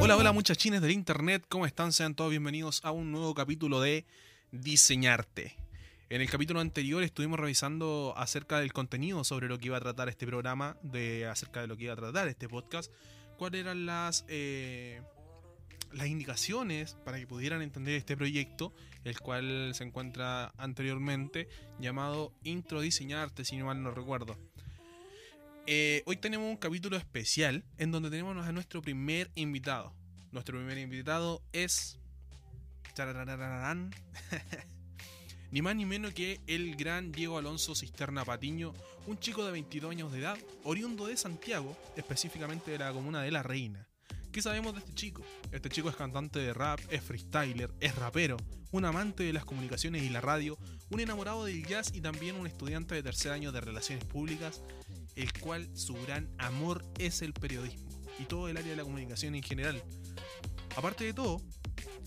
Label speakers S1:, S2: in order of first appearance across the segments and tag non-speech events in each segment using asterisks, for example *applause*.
S1: Hola, hola muchachines del internet, ¿cómo están? Sean todos bienvenidos a un nuevo capítulo de Diseñarte. En el capítulo anterior estuvimos revisando acerca del contenido sobre lo que iba a tratar este programa, de acerca de lo que iba a tratar este podcast, cuáles eran las, eh, las indicaciones para que pudieran entender este proyecto, el cual se encuentra anteriormente llamado Intro Diseñarte, si no mal no recuerdo. Eh, hoy tenemos un capítulo especial en donde tenemos a nuestro primer invitado. Nuestro primer invitado es. *laughs* ni más ni menos que el gran Diego Alonso Cisterna Patiño, un chico de 22 años de edad, oriundo de Santiago, específicamente de la comuna de La Reina. ¿Qué sabemos de este chico? Este chico es cantante de rap, es freestyler, es rapero, un amante de las comunicaciones y la radio, un enamorado del jazz y también un estudiante de tercer año de relaciones públicas, el cual su gran amor es el periodismo y todo el área de la comunicación en general. Aparte de todo,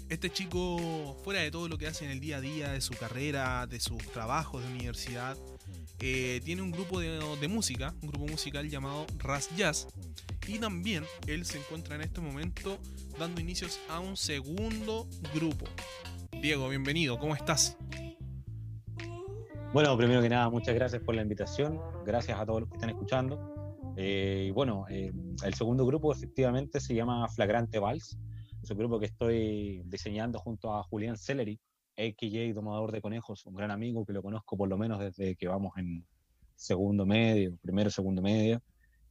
S1: este chico, fuera de todo lo que hace en el día a día, de su carrera, de sus trabajos de universidad, eh, tiene un grupo de, música, un grupo musical llamado Ras Jazz, y también él se encuentra en este momento dando inicios a un segundo grupo. Diego, bienvenido, ¿cómo estás?
S2: Bueno, primero que nada, muchas gracias por la invitación, gracias a todos los que están escuchando. Eh, y bueno, eh, el segundo grupo efectivamente se llama Flagrante Vals, es un grupo que estoy diseñando junto a Julián Celery, a.k.a. Domador de Conejos, un gran amigo que lo conozco por lo menos desde que vamos en segundo medio, primero, segundo medio,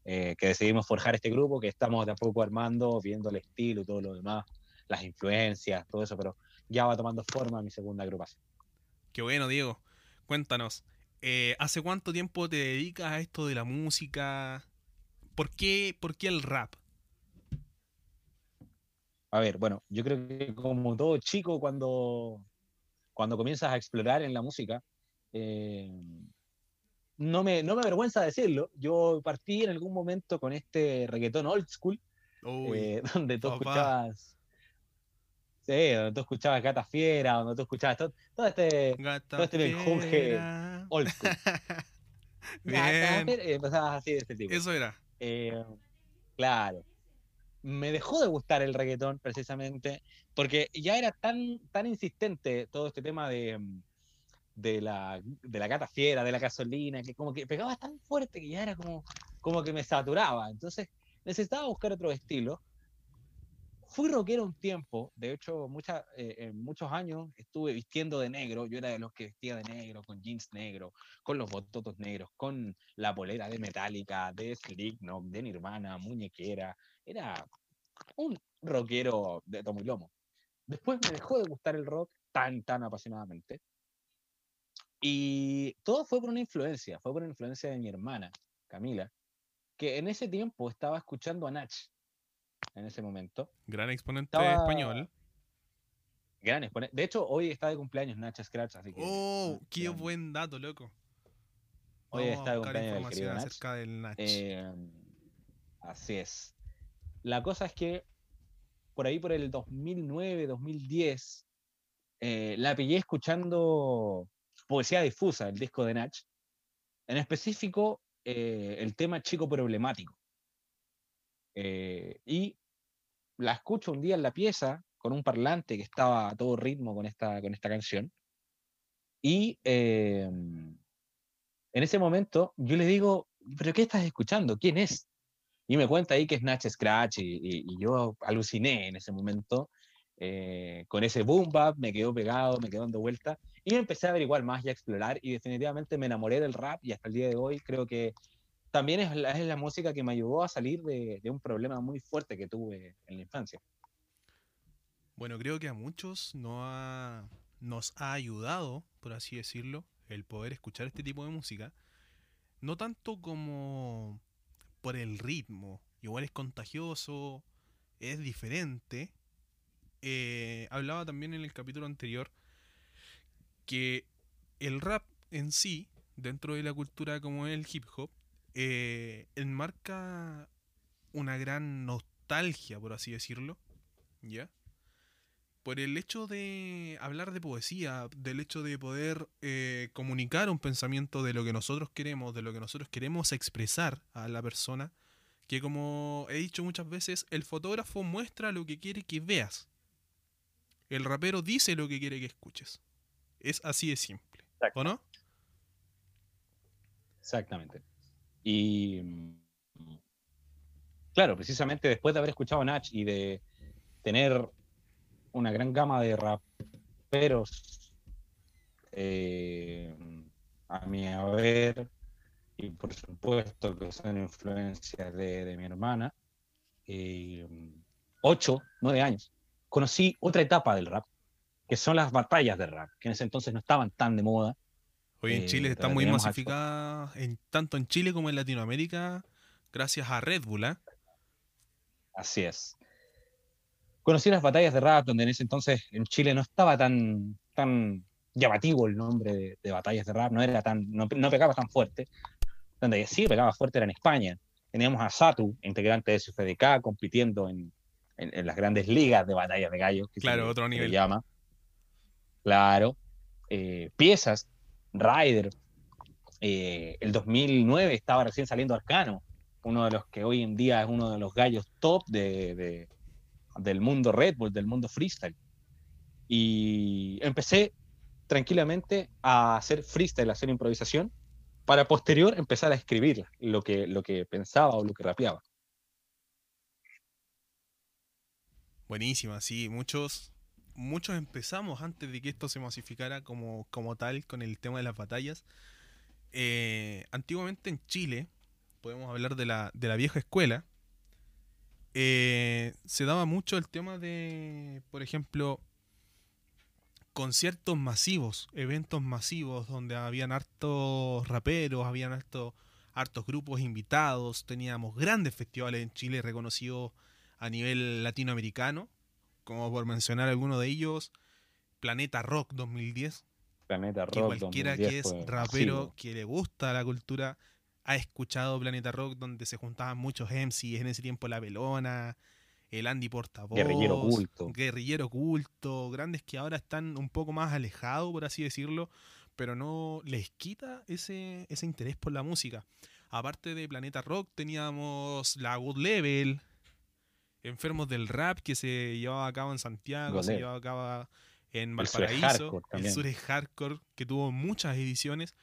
S2: eh, que decidimos forjar este grupo, que estamos de a poco armando, viendo el estilo y todo lo demás, las influencias, todo eso, pero ya va tomando forma mi segunda agrupación.
S1: Qué bueno, Diego. Cuéntanos, eh, ¿hace cuánto tiempo te dedicas a esto de la música? ¿Por qué, ¿Por qué el rap?
S2: A ver, bueno, yo creo que como todo chico, cuando, cuando comienzas a explorar en la música, eh, no, me, no me avergüenza decirlo, yo partí en algún momento con este reggaetón old school,
S1: Uy,
S2: eh, *laughs* donde tú
S1: papá.
S2: escuchabas... Sí, donde tú escuchabas Gata Fiera, donde tú escuchabas todo, todo este
S1: gata
S2: todo este menjunje old school. *laughs* Gata
S1: Bien,
S2: y empezabas así de este tipo.
S1: eso era.
S2: Eh, claro. Me dejó de gustar el reggaetón precisamente porque ya era tan, tan insistente todo este tema de, mm, de, la, de la gata fiera, de la gasolina, que como que pegaba tan fuerte que ya era como, como que me saturaba. Entonces necesitaba buscar otro estilo. Fui rockero un tiempo, de hecho mucha, eh, en muchos años estuve vistiendo de negro, yo era de los que vestía de negro, con jeans negros, con los bototos negros, con la polera de Metallica, de Slipknot, de Nirvana, muñequera. Era un rockero de tomo y lomo. Después me dejó de gustar el rock tan, tan apasionadamente. Y todo fue por una influencia, fue por una influencia de mi hermana, Camila, que en ese tiempo estaba escuchando a Nach, en ese momento.
S1: Gran exponente
S2: Estaba-
S1: español.
S2: Gran exponente. De hecho, hoy está de cumpleaños Nach Scratch, así que...
S1: Oh, qué buen dato, loco.
S2: Hoy
S1: Vamos
S2: está de cumpleaños el
S1: información
S2: querido Nach.
S1: acerca del Nach.
S2: Eh, así es. La cosa es que por ahí, por el 2009, 2010, eh, la pillé escuchando Poesía Difusa, el disco de Nach. En específico, eh, el tema Chico Problemático. Eh, y la escucho un día en la pieza con un parlante que estaba a todo ritmo con esta, con esta canción. Y en ese momento yo le digo, ¿pero qué estás escuchando? ¿Quién es? Y me cuenta ahí que es Nach Scratch y yo aluciné en ese momento eh, con ese boom bap, me quedó pegado, me quedó dando vuelta y empecé a averiguar más y a explorar y definitivamente me enamoré del rap y hasta el día de hoy creo que también es la, es la música que me ayudó a salir de, de un problema muy fuerte que tuve en la infancia.
S1: Bueno, creo que a muchos no ha- nos ha ayudado, por así decirlo, el poder escuchar este tipo de música. No tanto como por el ritmo, igual es contagioso, es diferente. Eh, hablaba también en el capítulo anterior que el rap en sí, dentro de la cultura como el hip hop, eh, enmarca una gran nostalgia, por así decirlo, ¿ya? Por el hecho de hablar de poesía, del hecho de poder eh, comunicar un pensamiento de lo que nosotros queremos, de lo que nosotros queremos expresar a la persona, que como he dicho muchas veces, el fotógrafo muestra lo que quiere que veas. El rapero dice lo que quiere que escuches. Es así de simple. ¿O no?
S2: Exactamente. Y claro, precisamente después de haber escuchado a Nach y de tener una gran gama de raperos eh, a mi haber, y por supuesto que son influencias de, mi hermana, eh, ocho, nueve años, conocí otra etapa del rap, que son las batallas de rap, que en ese entonces no estaban tan de moda.
S1: Hoy en Chile eh, está muy masificada, en, tanto en Chile como en Latinoamérica, gracias a Red Bull. ¿eh?
S2: Así es. Conocí las batallas de rap, donde en ese entonces en Chile no estaba tan, tan llamativo el nombre de, batallas de rap, no era tan, no, pegaba tan fuerte. Donde sí pegaba fuerte era en España. Teníamos a Satu, integrante de SFDK, compitiendo en, en, las grandes ligas de batallas de gallos.
S1: Que claro, otro nivel.
S2: llama. Claro. Eh, piezas, Ryder. Eh, el 2009 estaba recién saliendo Arcano, uno de los que hoy en día es uno de los gallos top de, del mundo Red Bull, del mundo freestyle. Y empecé tranquilamente a hacer freestyle, a hacer improvisación, para posterior empezar a escribir lo que, lo que pensaba o lo que rapeaba.
S1: Buenísima, sí, muchos, muchos empezamos antes de que esto se masificara como, como tal con el tema de las batallas. Eh, antiguamente en Chile, podemos hablar de la, de la vieja escuela, eh, se daba mucho el tema de, por ejemplo, conciertos masivos, eventos masivos donde habían hartos raperos, habían hartos, hartos grupos invitados, teníamos grandes festivales en Chile reconocidos a nivel latinoamericano, como por mencionar alguno de ellos, Planeta Rock 2010.
S2: Planeta Rock.
S1: Que cualquiera que es rapero, que le gusta la cultura, ha escuchado Planeta Rock donde se juntaban muchos MCs en ese tiempo La Velona, el Andy Portavoz,
S2: Guerrillero Oculto.
S1: Guerrillero Oculto, grandes que ahora están un poco más alejados, por así decirlo, pero no les quita ese, ese interés por la música. Aparte de Planeta Rock teníamos la Good Level, Enfermos del Rap que se llevaba a cabo en Santiago, se llevaba a cabo en Valparaíso, el Sur es Hardcore, que tuvo muchas ediciones.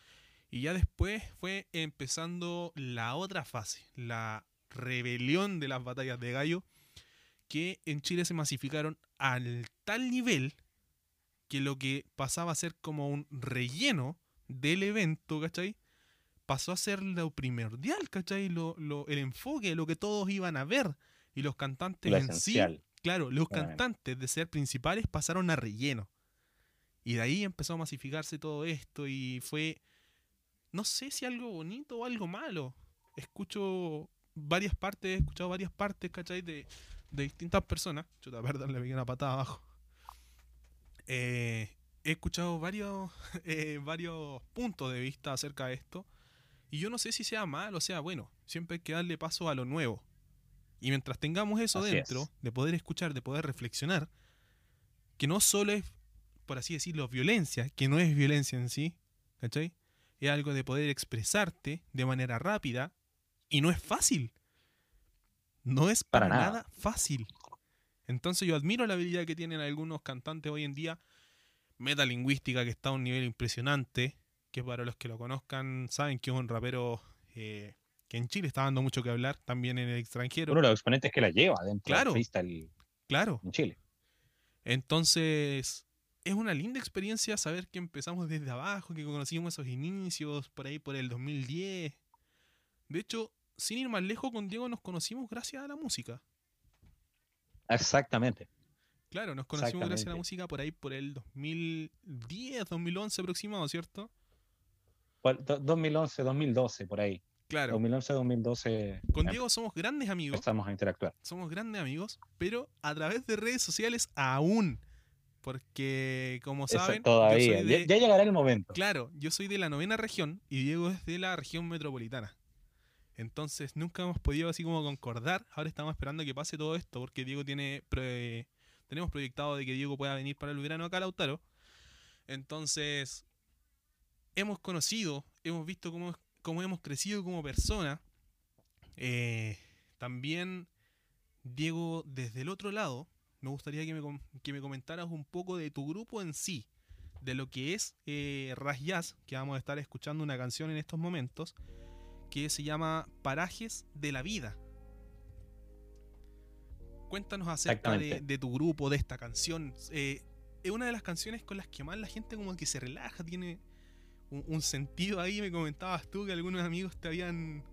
S1: Y ya después fue empezando la otra fase, la rebelión de las batallas de gallo, que en Chile se masificaron al tal nivel que lo que pasaba a ser como un relleno del evento, ¿cachai? Pasó a ser lo primordial, ¿cachai? Lo, el enfoque, lo que todos iban a ver. Y los cantantes en sí, claro, los cantantes de ser principales pasaron a relleno. Y de ahí empezó a masificarse todo esto y fue no sé si algo bonito o algo malo. Escucho varias partes, he escuchado varias partes, ¿cachai? De, de distintas personas. Chuta, perdón, le pegué una patada abajo. Eh, he escuchado varios, *laughs* eh, varios puntos de vista acerca de esto. Y yo no sé si sea malo o sea bueno. Siempre hay que darle paso a lo nuevo. Y mientras tengamos eso dentro, de poder escuchar, de poder reflexionar, que no solo es, por así decirlo, violencia, que no es violencia en sí, ¿cachai? Es algo de poder expresarte de manera rápida y no es fácil. No es para, nada. fácil. Entonces yo admiro la habilidad que tienen algunos cantantes hoy en día, metalingüística que está a un nivel impresionante, que para los que lo conozcan saben que es un rapero eh, que en Chile está dando mucho que hablar, también en el extranjero.
S2: Uno de los exponentes que la lleva dentro
S1: claro,
S2: freestyle
S1: claro.
S2: en Chile.
S1: Entonces, es una linda experiencia saber que empezamos desde abajo, que conocimos esos inicios por ahí por el 2010. De hecho, sin ir más lejos, con Diego nos conocimos gracias a la música.
S2: Exactamente.
S1: Claro, nos conocimos gracias a la música por ahí por el 2010, 2011 aproximado, ¿cierto?
S2: 2011, 2012, por ahí.
S1: Claro.
S2: 2011, 2012.
S1: Con Diego somos grandes amigos.
S2: Empezamos a interactuar.
S1: Somos grandes amigos, pero a través de redes sociales aún. Porque, como saben.
S2: todavía. ya, llegará el momento.
S1: Claro, yo soy de la novena región y Diego es de la región metropolitana. Entonces nunca hemos podido así como concordar. Ahora estamos esperando que pase todo esto porque Diego tiene tenemos proyectado de que Diego pueda venir para el verano acá a Lautaro. Entonces, hemos conocido, hemos visto cómo, cómo hemos crecido como persona. Eh, también, Diego, desde el otro lado, me gustaría que me, que me comentaras un poco de tu grupo en sí, de lo que es eh, Ras Jazz, que vamos a estar escuchando una canción en estos momentos, que se llama Parajes de la Vida. Cuéntanos acerca de, tu grupo, de esta canción. Eh, es una de las canciones con las que más la gente como que se relaja, tiene un, sentido ahí. Me comentabas tú que algunos amigos te habían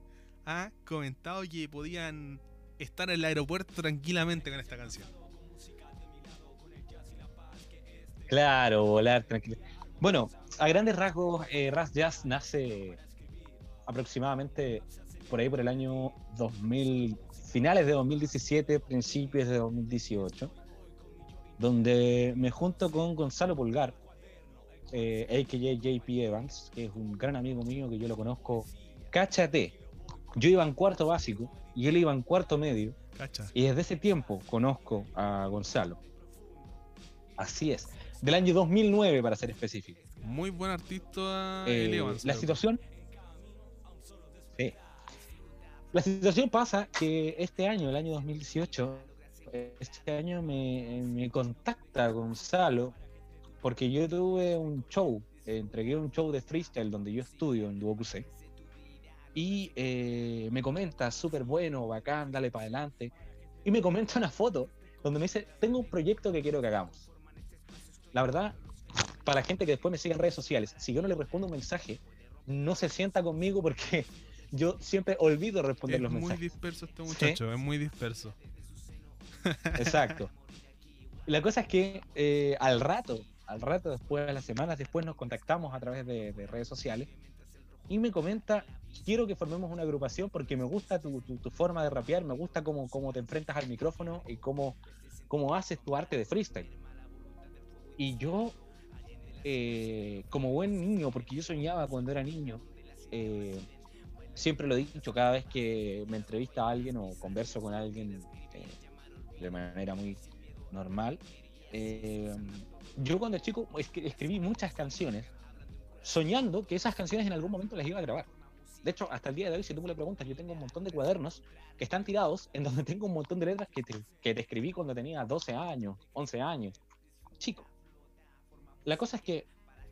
S1: ah, comentado que podían estar en el aeropuerto tranquilamente con esta canción.
S2: Claro, volar tranquilo. Bueno, a grandes rasgos, eh, Ras Jazz nace aproximadamente por ahí por el año 2000, finales de 2017, principios de 2018, donde me junto con Gonzalo Pulgar, eh, AKJ JP Evans, que es un gran amigo mío que yo lo conozco. Cáchate, yo iba en cuarto básico y él iba en cuarto medio. Y desde ese tiempo conozco a Gonzalo. Así es. Del año 2009, para ser específico.
S1: Muy buen artista,
S2: eh, Evans. La situación. Sí. La situación pasa que este año, el año 2018, este año me, contacta Gonzalo porque yo tuve un show, entregué un show de freestyle donde yo estudio en Duokusei y eh, me comenta, súper bueno, bacán, dale para adelante. Y me comenta una foto donde me dice, tengo un proyecto que quiero que hagamos. La verdad, para la gente que después me sigue en redes sociales, si yo no le respondo un mensaje, no se sienta conmigo porque *laughs* yo siempre olvido responder los mensajes.
S1: Es muy disperso este muchacho, es muy disperso.
S2: Exacto. La cosa es que eh, al rato, al rato después, las semanas después, nos contactamos a través de, redes sociales y me comenta, quiero que formemos una agrupación porque me gusta tu, forma de rapear, me gusta cómo, cómo, te enfrentas al micrófono y cómo, cómo haces tu arte de freestyle. Y yo, eh, como buen niño, porque yo soñaba cuando era niño, eh, siempre lo he dicho, cada vez que me entrevista a alguien o converso con alguien eh, de manera muy normal, eh, yo cuando chico escribí muchas canciones soñando que esas canciones en algún momento las iba a grabar. De hecho, hasta el día de hoy, si tú me le preguntas, yo tengo un montón de cuadernos que están tirados en donde *laughs* tengo un montón de letras que te, que te escribí cuando tenía 12 años, 11 años. Chico. La cosa es que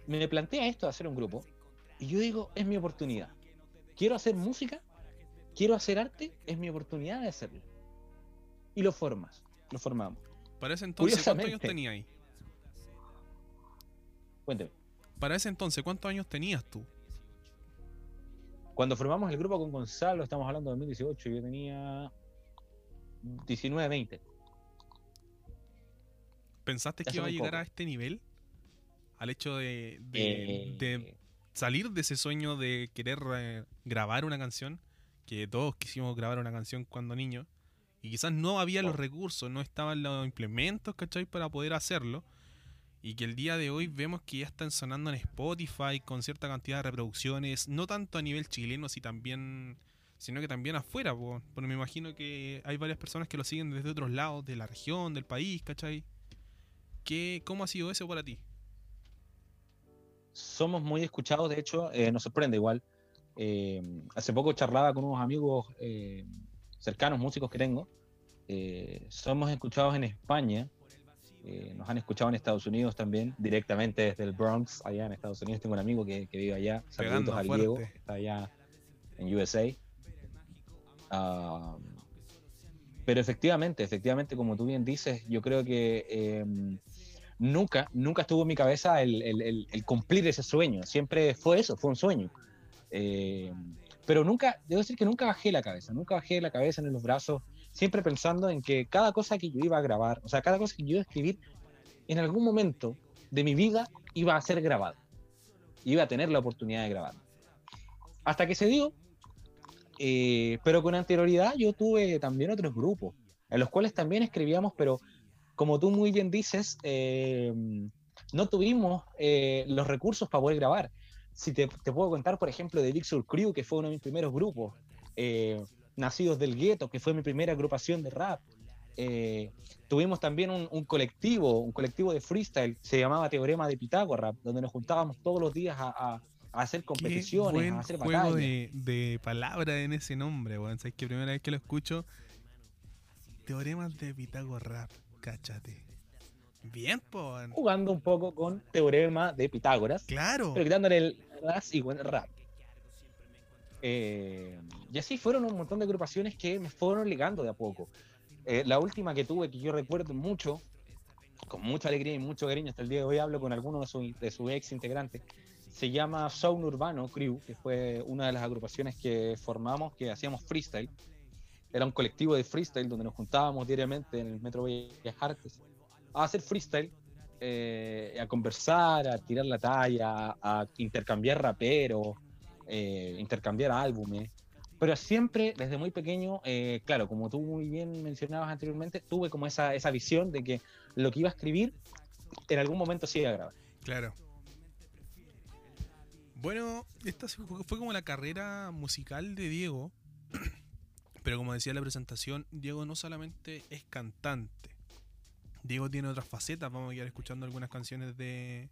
S2: me plantea esto de hacer un grupo y yo digo, es mi oportunidad quiero hacer música, quiero hacer arte, es mi oportunidad de hacerlo. Y lo formas, lo formamos.
S1: Para ese entonces, ¿cuántos años tenías ahí?
S2: Cuénteme.
S1: Para ese entonces, ¿cuántos años tenías tú?
S2: Cuando formamos el grupo con Gonzalo, estamos hablando de 2018, yo tenía 19, 20.
S1: ¿Pensaste que iba a llegar a este nivel? Al hecho de, de, eh, salir de ese sueño de querer eh, grabar una canción, que todos quisimos grabar una canción cuando niños, y quizás no había los recursos, no estaban los implementos, ¿cachai? Para poder hacerlo. Y que el día de hoy vemos que ya están sonando en Spotify con cierta cantidad de reproducciones, no tanto a nivel chileno, sino también, sino que también afuera, porque me imagino que hay varias personas que lo siguen desde otros lados, de la región, del país, ¿cachai? ¿Qué, ¿Cómo ha sido eso para ti?
S2: Somos muy escuchados, de hecho, eh, nos sorprende igual. Eh, hace poco charlaba con unos amigos eh, cercanos, músicos que tengo. somos escuchados en España, nos han escuchado en Estados Unidos también, directamente desde el Bronx, allá en Estados Unidos. Tengo un amigo que, vive allá, saludos al Diego, está allá en USA. Ah, pero efectivamente, efectivamente, como tú bien dices, yo creo que nunca, nunca estuvo en mi cabeza el, cumplir ese sueño. Siempre fue eso, fue un sueño. Eh, pero nunca, debo decir que nunca bajé la cabeza, nunca bajé la cabeza en los brazos, siempre pensando en que cada cosa que yo iba a grabar, o sea, cada cosa que yo iba a escribir, en algún momento de mi vida iba a ser grabado. Iba a tener la oportunidad de grabar. Hasta que se dio, eh, pero con anterioridad yo tuve también otros grupos, en los cuales también escribíamos, pero como tú muy bien dices, eh, no tuvimos eh, los recursos para poder grabar. Si te, puedo contar, por ejemplo, de Big Soul Crew, que fue uno de mis primeros grupos, eh, Nacidos del Gueto, que fue mi primera agrupación de rap, tuvimos también un, colectivo, un colectivo de freestyle, se llamaba Teorema de Pitágoras, donde nos juntábamos todos los días a, hacer competiciones, a hacer
S1: juego de, de palabras en ese nombre, weón. Sabes que primera vez que lo escucho, Teoremas de Pitágoras, cáchate. Bien, pues.
S2: Jugando un poco con Teorema de Pitágoras.
S1: Claro.
S2: Pero quitándole el ras y buen rap. Eh, y así fueron un montón de agrupaciones que me fueron ligando de a poco. Eh, la última que tuve, que yo recuerdo mucho, con mucha alegría y mucho cariño, hasta el día de hoy hablo con alguno de sus de su ex integrantes, se llama Sound Urbano Crew, que fue una de las agrupaciones que formamos, que hacíamos freestyle. Era un colectivo de freestyle donde nos juntábamos diariamente en el Metro Bellas Artes a hacer freestyle, eh, a conversar, a tirar la talla, a intercambiar raperos, eh, intercambiar álbumes. Pero siempre, desde muy pequeño, eh, claro, como tú muy bien mencionabas anteriormente, tuve como esa, esa visión de que lo que iba a escribir en algún momento sí iba a grabar.
S1: Claro. Bueno, esta fue como la carrera musical de Diego. Pero como decía la presentación, Diego no solamente es cantante. Diego tiene otras facetas. Vamos a ir escuchando algunas canciones de,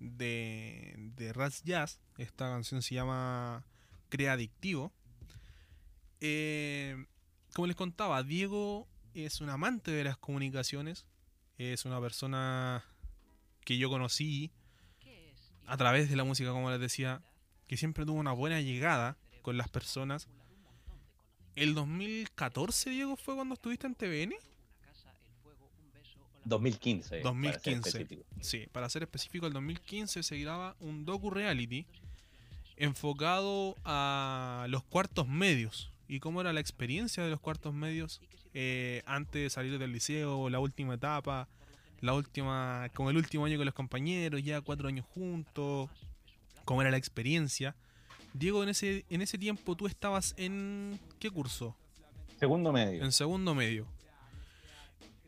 S1: de, de Jazz. Esta canción se llama Crea Adictivo. Eh, como les contaba, Diego es un amante de las comunicaciones. Es una persona que yo conocí a través de la música, como les decía, que siempre tuvo una buena llegada con las personas. ¿El 2014, Diego, fue cuando estuviste en TVN?
S2: 2015.
S1: 2015. sí, para ser específico, el 2015 se graba un docu reality enfocado a los cuartos medios y cómo era la experiencia de los cuartos medios eh, antes de salir del liceo, la última etapa, la última, como el último año con los compañeros, ya cuatro años juntos, cómo era la experiencia. Diego, en ese, en ese tiempo tú estabas en qué curso?
S2: Segundo medio.
S1: En segundo medio.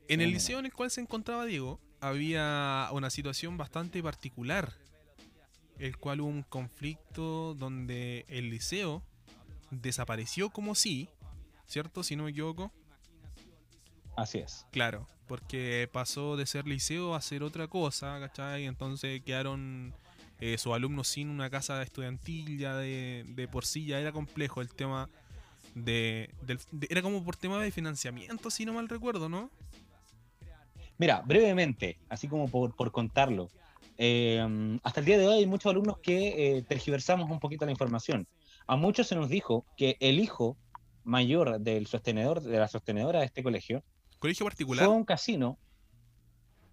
S1: En el liceo en el cual se encontraba Diego, había una situación bastante particular, el cual hubo un conflicto donde el liceo desapareció como si, ¿cierto? Si no me equivoco.
S2: Así es.
S1: Claro, porque pasó de ser liceo a ser otra cosa, ¿cachai? Entonces quedaron eh, sus alumnos sin una casa estudiantil ya de, de por sí, ya era complejo el tema de, Era como por tema de financiamiento, si no mal recuerdo, ¿no?
S2: Mira, brevemente, así como por, contarlo, eh, hasta el día de hoy hay muchos alumnos que eh, tergiversamos un poquito la información. A muchos se nos dijo que el hijo mayor del sostenedor, de la sostenedora de este colegio,
S1: colegio particular,
S2: fue un casino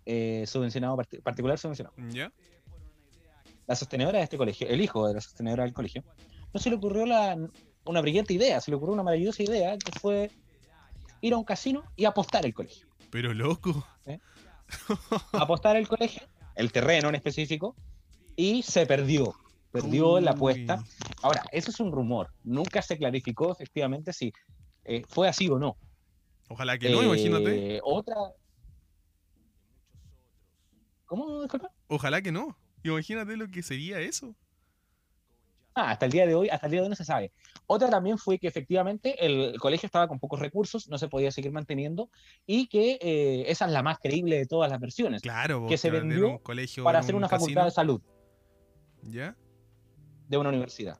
S2: eh, subvencionado, particular subvencionado.
S1: ¿Ya?
S2: La sostenedora de este colegio, el hijo de la sostenedora del colegio, no se le ocurrió la, una brillante idea, se le ocurrió una maravillosa idea que fue ir a un casino y apostar el colegio.
S1: Pero loco.
S2: ¿Eh? Apostar el colegio, el terreno en específico, y se perdió. Perdió la apuesta. Ahora, eso es un rumor. Nunca se clarificó efectivamente si eh, fue así o no.
S1: Ojalá que no, imagínate.
S2: Eh, otra. ¿Cómo?
S1: Ojalá que no. Imagínate lo que sería eso.
S2: Ah, hasta el día de hoy, hasta el día de hoy no se sabe. Otra también fue que efectivamente el colegio estaba con pocos recursos, no se podía seguir manteniendo y que eh, esa es la más creíble de todas las versiones.
S1: Claro,
S2: que se vendió para hacer una facultad de salud.
S1: ¿Ya?
S2: De una universidad.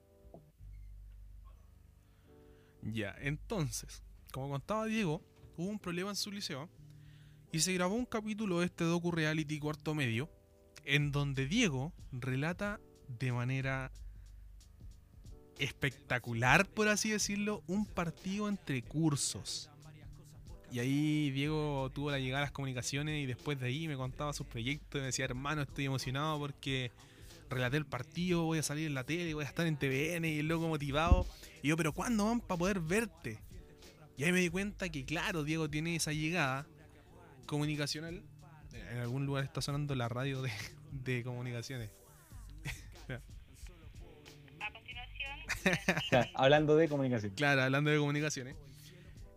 S1: Ya, entonces, como contaba Diego, hubo un problema en su liceo y se grabó un capítulo de este docu reality cuarto medio en donde Diego relata de manera espectacular, por así decirlo, un partido entre cursos. Y ahí Diego tuvo la llegada a las comunicaciones y después de ahí me contaba sus proyectos y me decía, hermano, estoy emocionado porque relaté el partido, voy a salir en la tele, voy a estar en TVN y el loco motivado. Y yo, pero ¿cuándo van para poder verte? Y ahí me di cuenta que, claro, Diego tiene esa llegada comunicacional. En algún lugar está sonando la radio de, de comunicaciones. *laughs*
S2: hablando de comunicación.
S1: Claro, hablando de comunicaciones.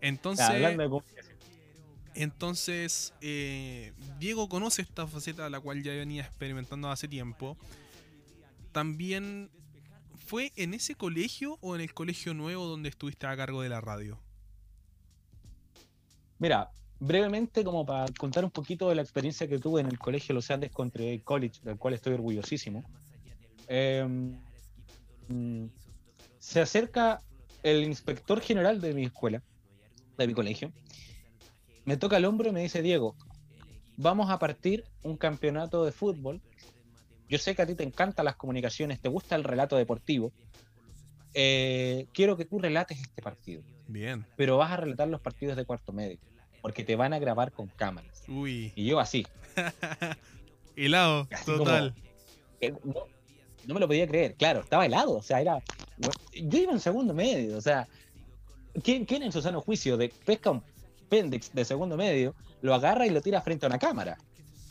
S1: Entonces,
S2: hablando de comunicación.
S1: Entonces, eh, Diego conoce esta faceta, la cual ya venía experimentando hace tiempo. También, ¿fue en ese colegio o en el colegio nuevo donde estuviste a cargo de la radio?
S2: Mira, brevemente, como para contar un poquito de la experiencia que tuve en el colegio Los Andes Country College, del cual estoy orgullosísimo. Em, mm, se acerca el inspector general de mi escuela, de mi colegio, me toca el hombro y me dice, Diego, vamos a partir un campeonato de fútbol. Yo sé que a ti te encantan las comunicaciones, te gusta el relato deportivo. Eh, quiero que tú relates este partido.
S1: Bien.
S2: Pero vas a relatar los partidos de cuarto medio, porque te van a grabar con cámaras.
S1: Uy.
S2: Y yo así. *laughs*
S1: helado, total.
S2: no, me lo podía creer, claro, estaba helado, o sea, era... Yo iba en segundo medio, o sea, ¿quién, quién en su sano juicio de pesca un pendex de segundo medio, lo agarra y lo tira frente a una cámara?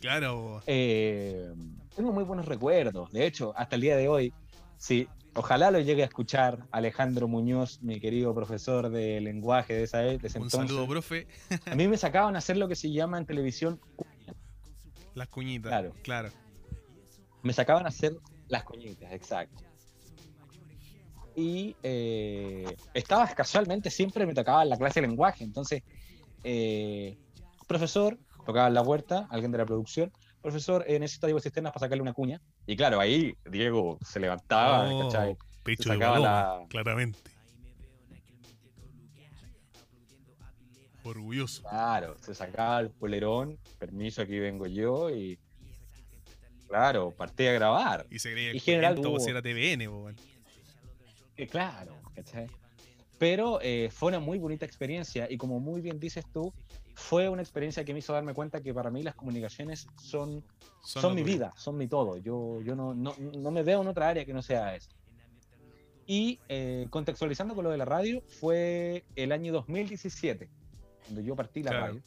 S1: Claro.
S2: Eh, tengo muy buenos recuerdos, de hecho, hasta el día de hoy, sí, Ojalá lo llegue a escuchar Alejandro Muñoz, mi querido profesor de lenguaje de esa vez.
S1: Un saludo, profe.
S2: a mí me sacaban a hacer lo que se llama en televisión
S1: Las cuñitas.
S2: Claro.
S1: Claro.
S2: Me sacaban a hacer las cuñitas, exacto. Y eh, estaba casualmente, siempre me tocaba la clase de lenguaje. Entonces, eh, profesor, tocaba en la puerta, alguien de la producción, profesor, eh, necesito Diego Cisternas para sacarle una cuña. Y claro, ahí Diego se levantaba,
S1: Oh,
S2: ¿cachai?
S1: Pecho
S2: Se
S1: de
S2: sacaba la-
S1: claramente. Orgulloso.
S2: Claro, se sacaba el polerón, permiso, aquí vengo yo, y claro, partí a grabar.
S1: Y se creía
S2: Y general hubo-
S1: pues, era TVN, weón.
S2: Eh, claro, ¿cachai? Pero eh, fue una muy bonita experiencia y como muy bien dices tú, fue una experiencia que me hizo darme cuenta que para mí las comunicaciones son, son, mi
S1: tuyo.
S2: vida, son mi todo. Yo, yo no, no, no me veo en otra área que no sea esa. Y eh, contextualizando con lo de la radio, fue el año 2017, cuando yo partí la
S1: Claro.
S2: radio.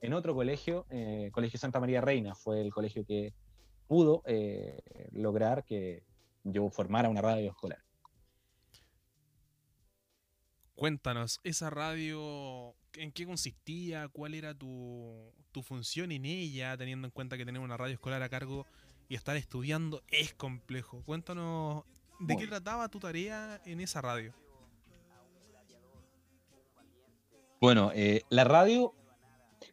S2: En otro colegio, eh, Colegio Santa María Reina, fue el colegio que pudo eh, lograr que yo formara una radio escolar.
S1: Cuéntanos, esa radio, ¿en qué consistía? ¿Cuál era tu, tu función en ella? Teniendo en cuenta que tener una radio escolar a cargo y estar estudiando es complejo. Cuéntanos, ¿de qué trataba tu tarea en esa radio?
S2: Bueno, eh, la radio,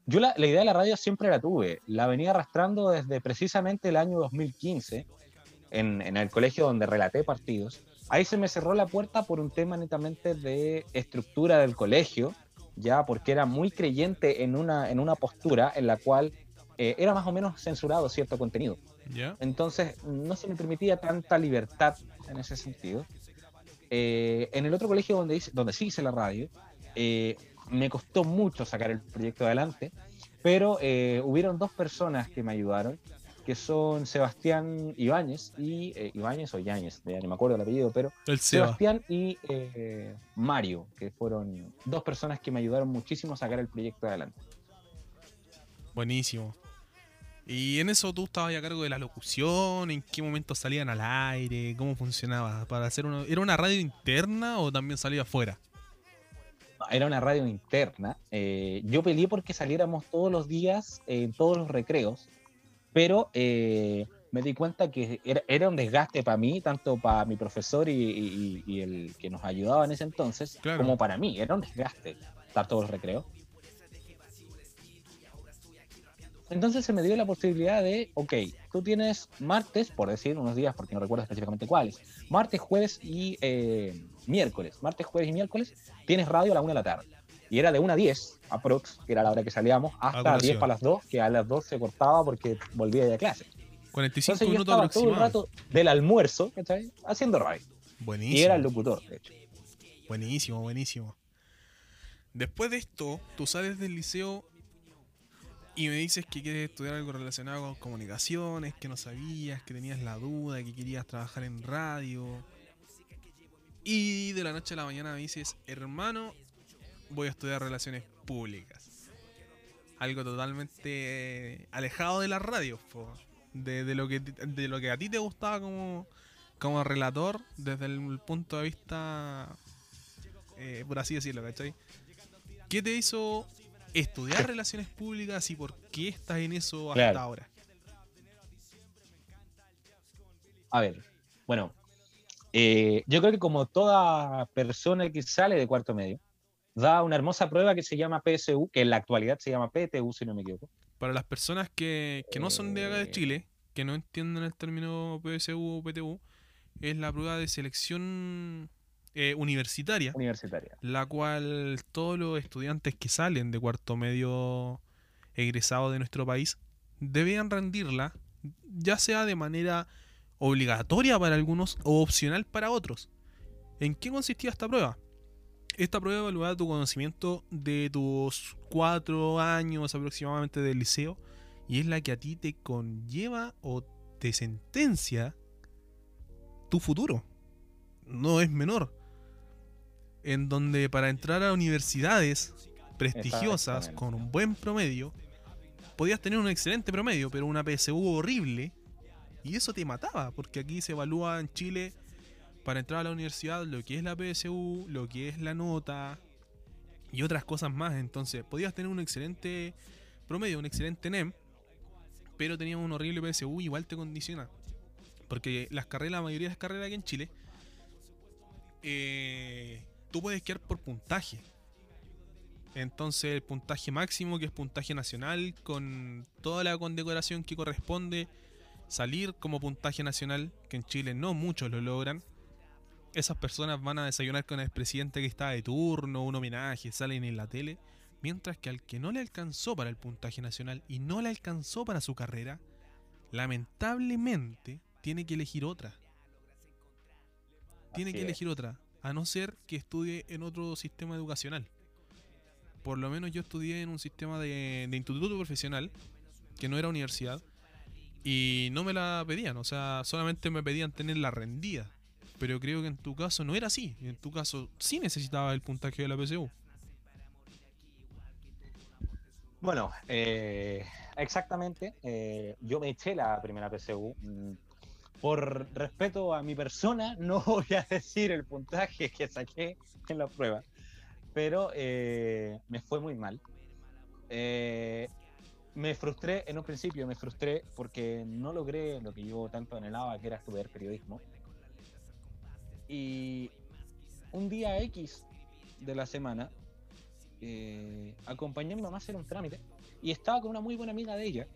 S2: yo la, la idea de la radio siempre la tuve, la venía arrastrando desde precisamente el año 2015, en, en el colegio donde relaté partidos. Ahí se me cerró la puerta por un tema netamente de estructura del colegio, ya porque era muy creyente en una, en una postura en la cual eh, era más o menos censurado cierto contenido. Entonces no se me permitía tanta libertad en ese sentido. Eh, en el otro colegio donde, hice- donde sí hice la radio, eh, me costó mucho sacar el proyecto adelante, pero eh, hubieron dos personas que me ayudaron, que son Sebastián Ibáñez y eh, Ibáñez o Yáñez, ya no me acuerdo el apellido, pero
S1: El.
S2: Sebastián y eh, Mario, que fueron dos personas que me ayudaron muchísimo a sacar el proyecto adelante.
S1: Buenísimo. Y en eso tú estabas a cargo de la locución, en qué momento salían al aire, cómo funcionaba. Para hacer una, ¿Era una radio interna o también salía afuera?
S2: Era una radio interna. eh, yo peleé porque saliéramos todos los días, en todos los recreos, pero eh, me di cuenta que era, era un desgaste para mí, tanto para mi profesor y, y- y el que nos ayudaba en ese entonces,
S1: Claro.
S2: como para mí. Era un desgaste estar todos los recreos. Entonces se me dio la posibilidad de, ok, tú tienes martes, por decir unos días, porque no recuerdo específicamente cuáles, martes, jueves y eh, miércoles. Martes, jueves y miércoles tienes radio a la 1 de la tarde. Y era de 1 a 10, aprox, que era la hora que salíamos, hasta
S1: colación.
S2: 10 para las 2, que a las 2 se cortaba porque volvía de clase.
S1: 45
S2: Entonces yo
S1: minutos
S2: estaba todo el rato del almuerzo, ¿cachai? Haciendo radio.
S1: Buenísimo.
S2: Y era el locutor, de hecho.
S1: Buenísimo, buenísimo. Después de esto, tú sales del liceo y me dices que quieres estudiar algo relacionado con comunicaciones, que no sabías, que tenías la duda, que querías trabajar en radio. Y de la noche a la mañana me dices, hermano, voy a estudiar relaciones públicas. Algo totalmente alejado de la radio, po. de, de lo que, de lo que a ti te gustaba como, como relator desde el punto de vista, eh, por así decirlo, ¿cachai? ¿Qué te hizo estudiar *laughs* relaciones públicas y por qué estás en eso hasta
S2: Claro.
S1: ahora?
S2: A ver, bueno, eh, yo creo que como toda persona que sale de cuarto medio, da una hermosa prueba que se llama PSU, que en la actualidad se llama PTU, si no me equivoco.
S1: Para las personas que, que no son de acá de
S2: Eh.
S1: Chile, que no entienden el término PSU o PTU, es la prueba de selección eh, universitaria,
S2: Universitaria.
S1: la cual todos los estudiantes que salen de cuarto medio egresados de nuestro país debían rendirla, ya sea de manera obligatoria para algunos o opcional para otros. ¿En qué consistía esta prueba? Esta prueba evaluaba tu conocimiento de tus cuatro años aproximadamente del liceo y es la que a ti te conlleva o te sentencia tu futuro. No es menor. En donde para entrar a universidades prestigiosas con un buen promedio, podías tener un excelente promedio, pero una PSU horrible y eso te mataba, porque aquí se evalúa en Chile para entrar a la universidad lo que es la PSU, lo que es la nota y otras cosas más. Entonces, podías tener un excelente promedio, un excelente NEM, pero tenías un horrible PSU, igual te condiciona. Porque las carreras, la mayoría de las carreras aquí en Chile, eh, tú puedes quedar por puntaje. Entonces, el puntaje máximo, que es puntaje nacional, con toda la condecoración que corresponde, salir como puntaje nacional, que en Chile no muchos lo logran. Esas personas van a desayunar con el presidente que está de turno, un homenaje, salen en la tele. Mientras que al que no le alcanzó para el puntaje nacional y no le alcanzó para su carrera, lamentablemente tiene que elegir otra. Tiene
S2: Así
S1: que
S2: es.
S1: elegir otra, a no ser que estudie en otro sistema educacional. Por lo menos yo estudié en un sistema de, de instituto profesional, que no era universidad, y no me la pedían, o sea, solamente me pedían tener la rendida. Pero creo que en tu caso no era así, en tu caso sí necesitaba el puntaje de la PSU.
S2: Bueno, eh, exactamente. eh, yo me eché la primera PSU. Por respeto a mi persona, *laughs* no voy a decir el puntaje que saqué en la prueba, pero eh, me fue muy mal. Eh, me frustré, en un principio me frustré porque no logré lo que yo tanto anhelaba, que era estudiar periodismo. Y un día X de la semana, eh, acompañé a mi mamá a hacer un trámite y estaba con una muy buena amiga de ella.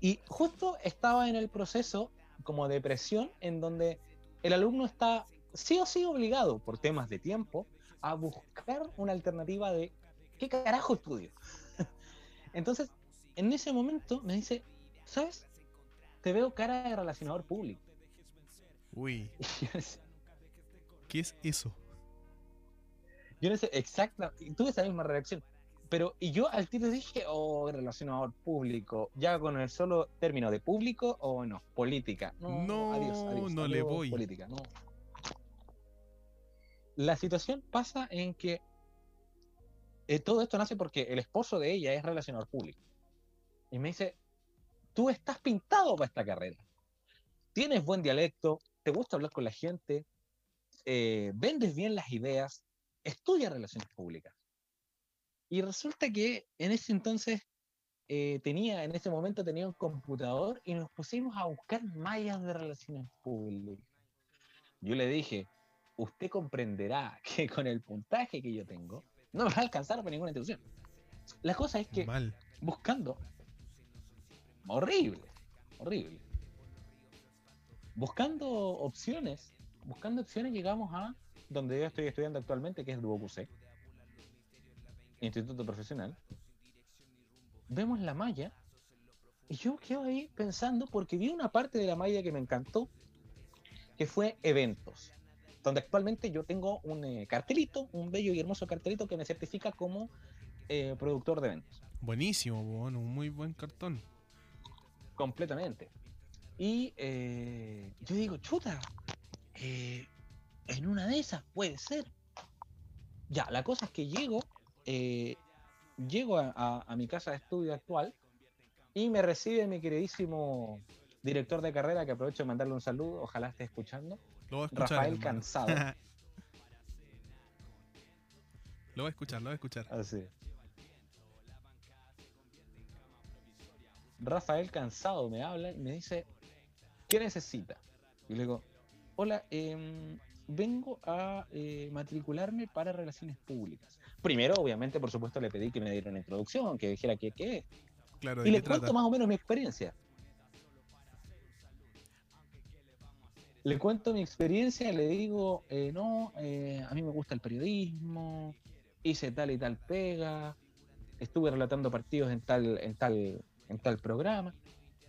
S2: Y justo estaba en el proceso como de presión en donde el alumno está sí o sí obligado por temas de tiempo a buscar una alternativa de qué carajo estudio. *laughs* Entonces, en ese momento me dice, ¿sabes? Te veo cara de relacionador público.
S1: Uy, *laughs*
S2: Y yo decía,
S1: ¿qué es eso?
S2: Yo no sé exacta, tuve esa misma reacción. Pero, y yo al tiro dije, oh, relacionador público, ya con el solo término de público o no, política. No,
S1: No,
S2: adiós, adiós,
S1: no le
S2: adiós,
S1: voy.
S2: Política, no. La situación pasa en que eh, todo esto nace porque el esposo de ella es relacionador público. Y me dice, tú estás pintado para esta carrera. Tienes buen dialecto, te gusta hablar con la gente, eh, vendes bien las ideas, estudia relaciones públicas. Y resulta que en ese entonces eh, tenía, en ese momento tenía un computador y nos pusimos a buscar mallas de relaciones públicas. Yo le dije, usted comprenderá *laughs* que con el puntaje que yo tengo, no me va a alcanzar para ninguna institución. La cosa es que
S1: Mal.
S2: buscando, horrible, horrible. Buscando opciones, buscando opciones llegamos a donde yo estoy estudiando actualmente, que es DuoQC, Instituto Profesional. Vemos la malla y yo quedo ahí pensando porque vi una parte de la malla que me encantó, que fue eventos, donde actualmente yo tengo un eh, cartelito, un bello y hermoso cartelito que me certifica como eh, productor de eventos.
S1: Buenísimo, bueno, un muy buen cartón.
S2: completamente. Y eh, yo digo, chuta, eh, en una de esas puede ser. Ya, la cosa es que llego, eh, llego a, a- a mi casa de estudio actual y me recibe mi queridísimo director de carrera, que aprovecho de mandarle un saludo, ojalá esté escuchando,
S1: Lo voy a escuchar.
S2: Rafael
S1: hermano.
S2: Cansado. *laughs*
S1: lo voy a escuchar, lo voy a escuchar.
S2: Así. Rafael Cansado me habla y me dice, ¿qué necesita? Y le digo, hola, em, vengo a eh, matricularme para relaciones públicas. Primero, obviamente, por supuesto, le pedí que me diera una introducción, que dijera qué qué es.
S1: Claro,
S2: Y
S1: ¿de
S2: le
S1: trata?
S2: cuento más o menos mi experiencia. Le cuento mi experiencia, le digo, eh, no, eh, a mí me gusta el periodismo, hice tal y tal pega, estuve relatando partidos en tal, en tal, en tal programa.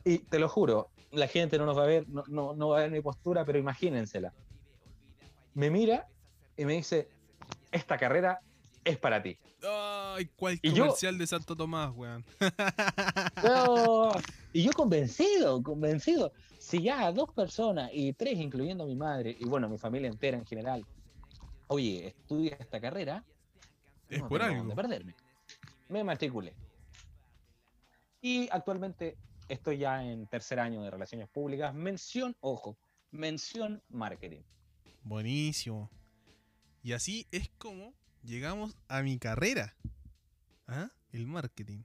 S2: Y te lo juro, la gente no nos va a ver, no, no, no va a ver mi postura, pero imagínensela. Me mira y me dice, esta carrera es para ti.
S1: Ay, ¿cuál
S2: Y yo-
S1: comercial de Santo Tomás, weón? *laughs*
S2: No. Y yo convencido, convencido. Si ya dos personas y tres, incluyendo mi madre, y bueno, mi familia entera en general, oye, estudia esta carrera,
S1: Es
S2: no
S1: por algo.
S2: perderme. Me matriculé. Y actualmente estoy ya en tercer año de Relaciones Públicas. Mención, ojo, mención marketing.
S1: Buenísimo. Y así es como llegamos a mi carrera. ¿Ah? El marketing.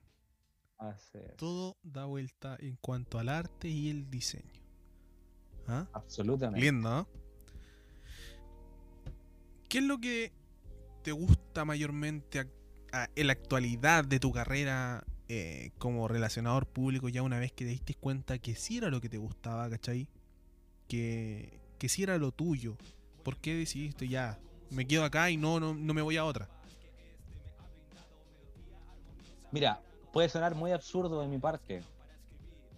S2: Así es.
S1: Todo da vuelta en cuanto al arte y el diseño. ¿Ah?
S2: Absolutamente.
S1: Lindo, ¿no? ¿Qué es lo que te gusta mayormente en la actualidad de tu carrera eh, como relacionador público ya una vez que te diste cuenta que sí era lo que te gustaba, ¿cachai? Que, que era lo tuyo. ¿Por qué decidiste ya? Me quedo acá y no, no, no me voy a otra.
S2: Mira, puede sonar muy absurdo de mi parte,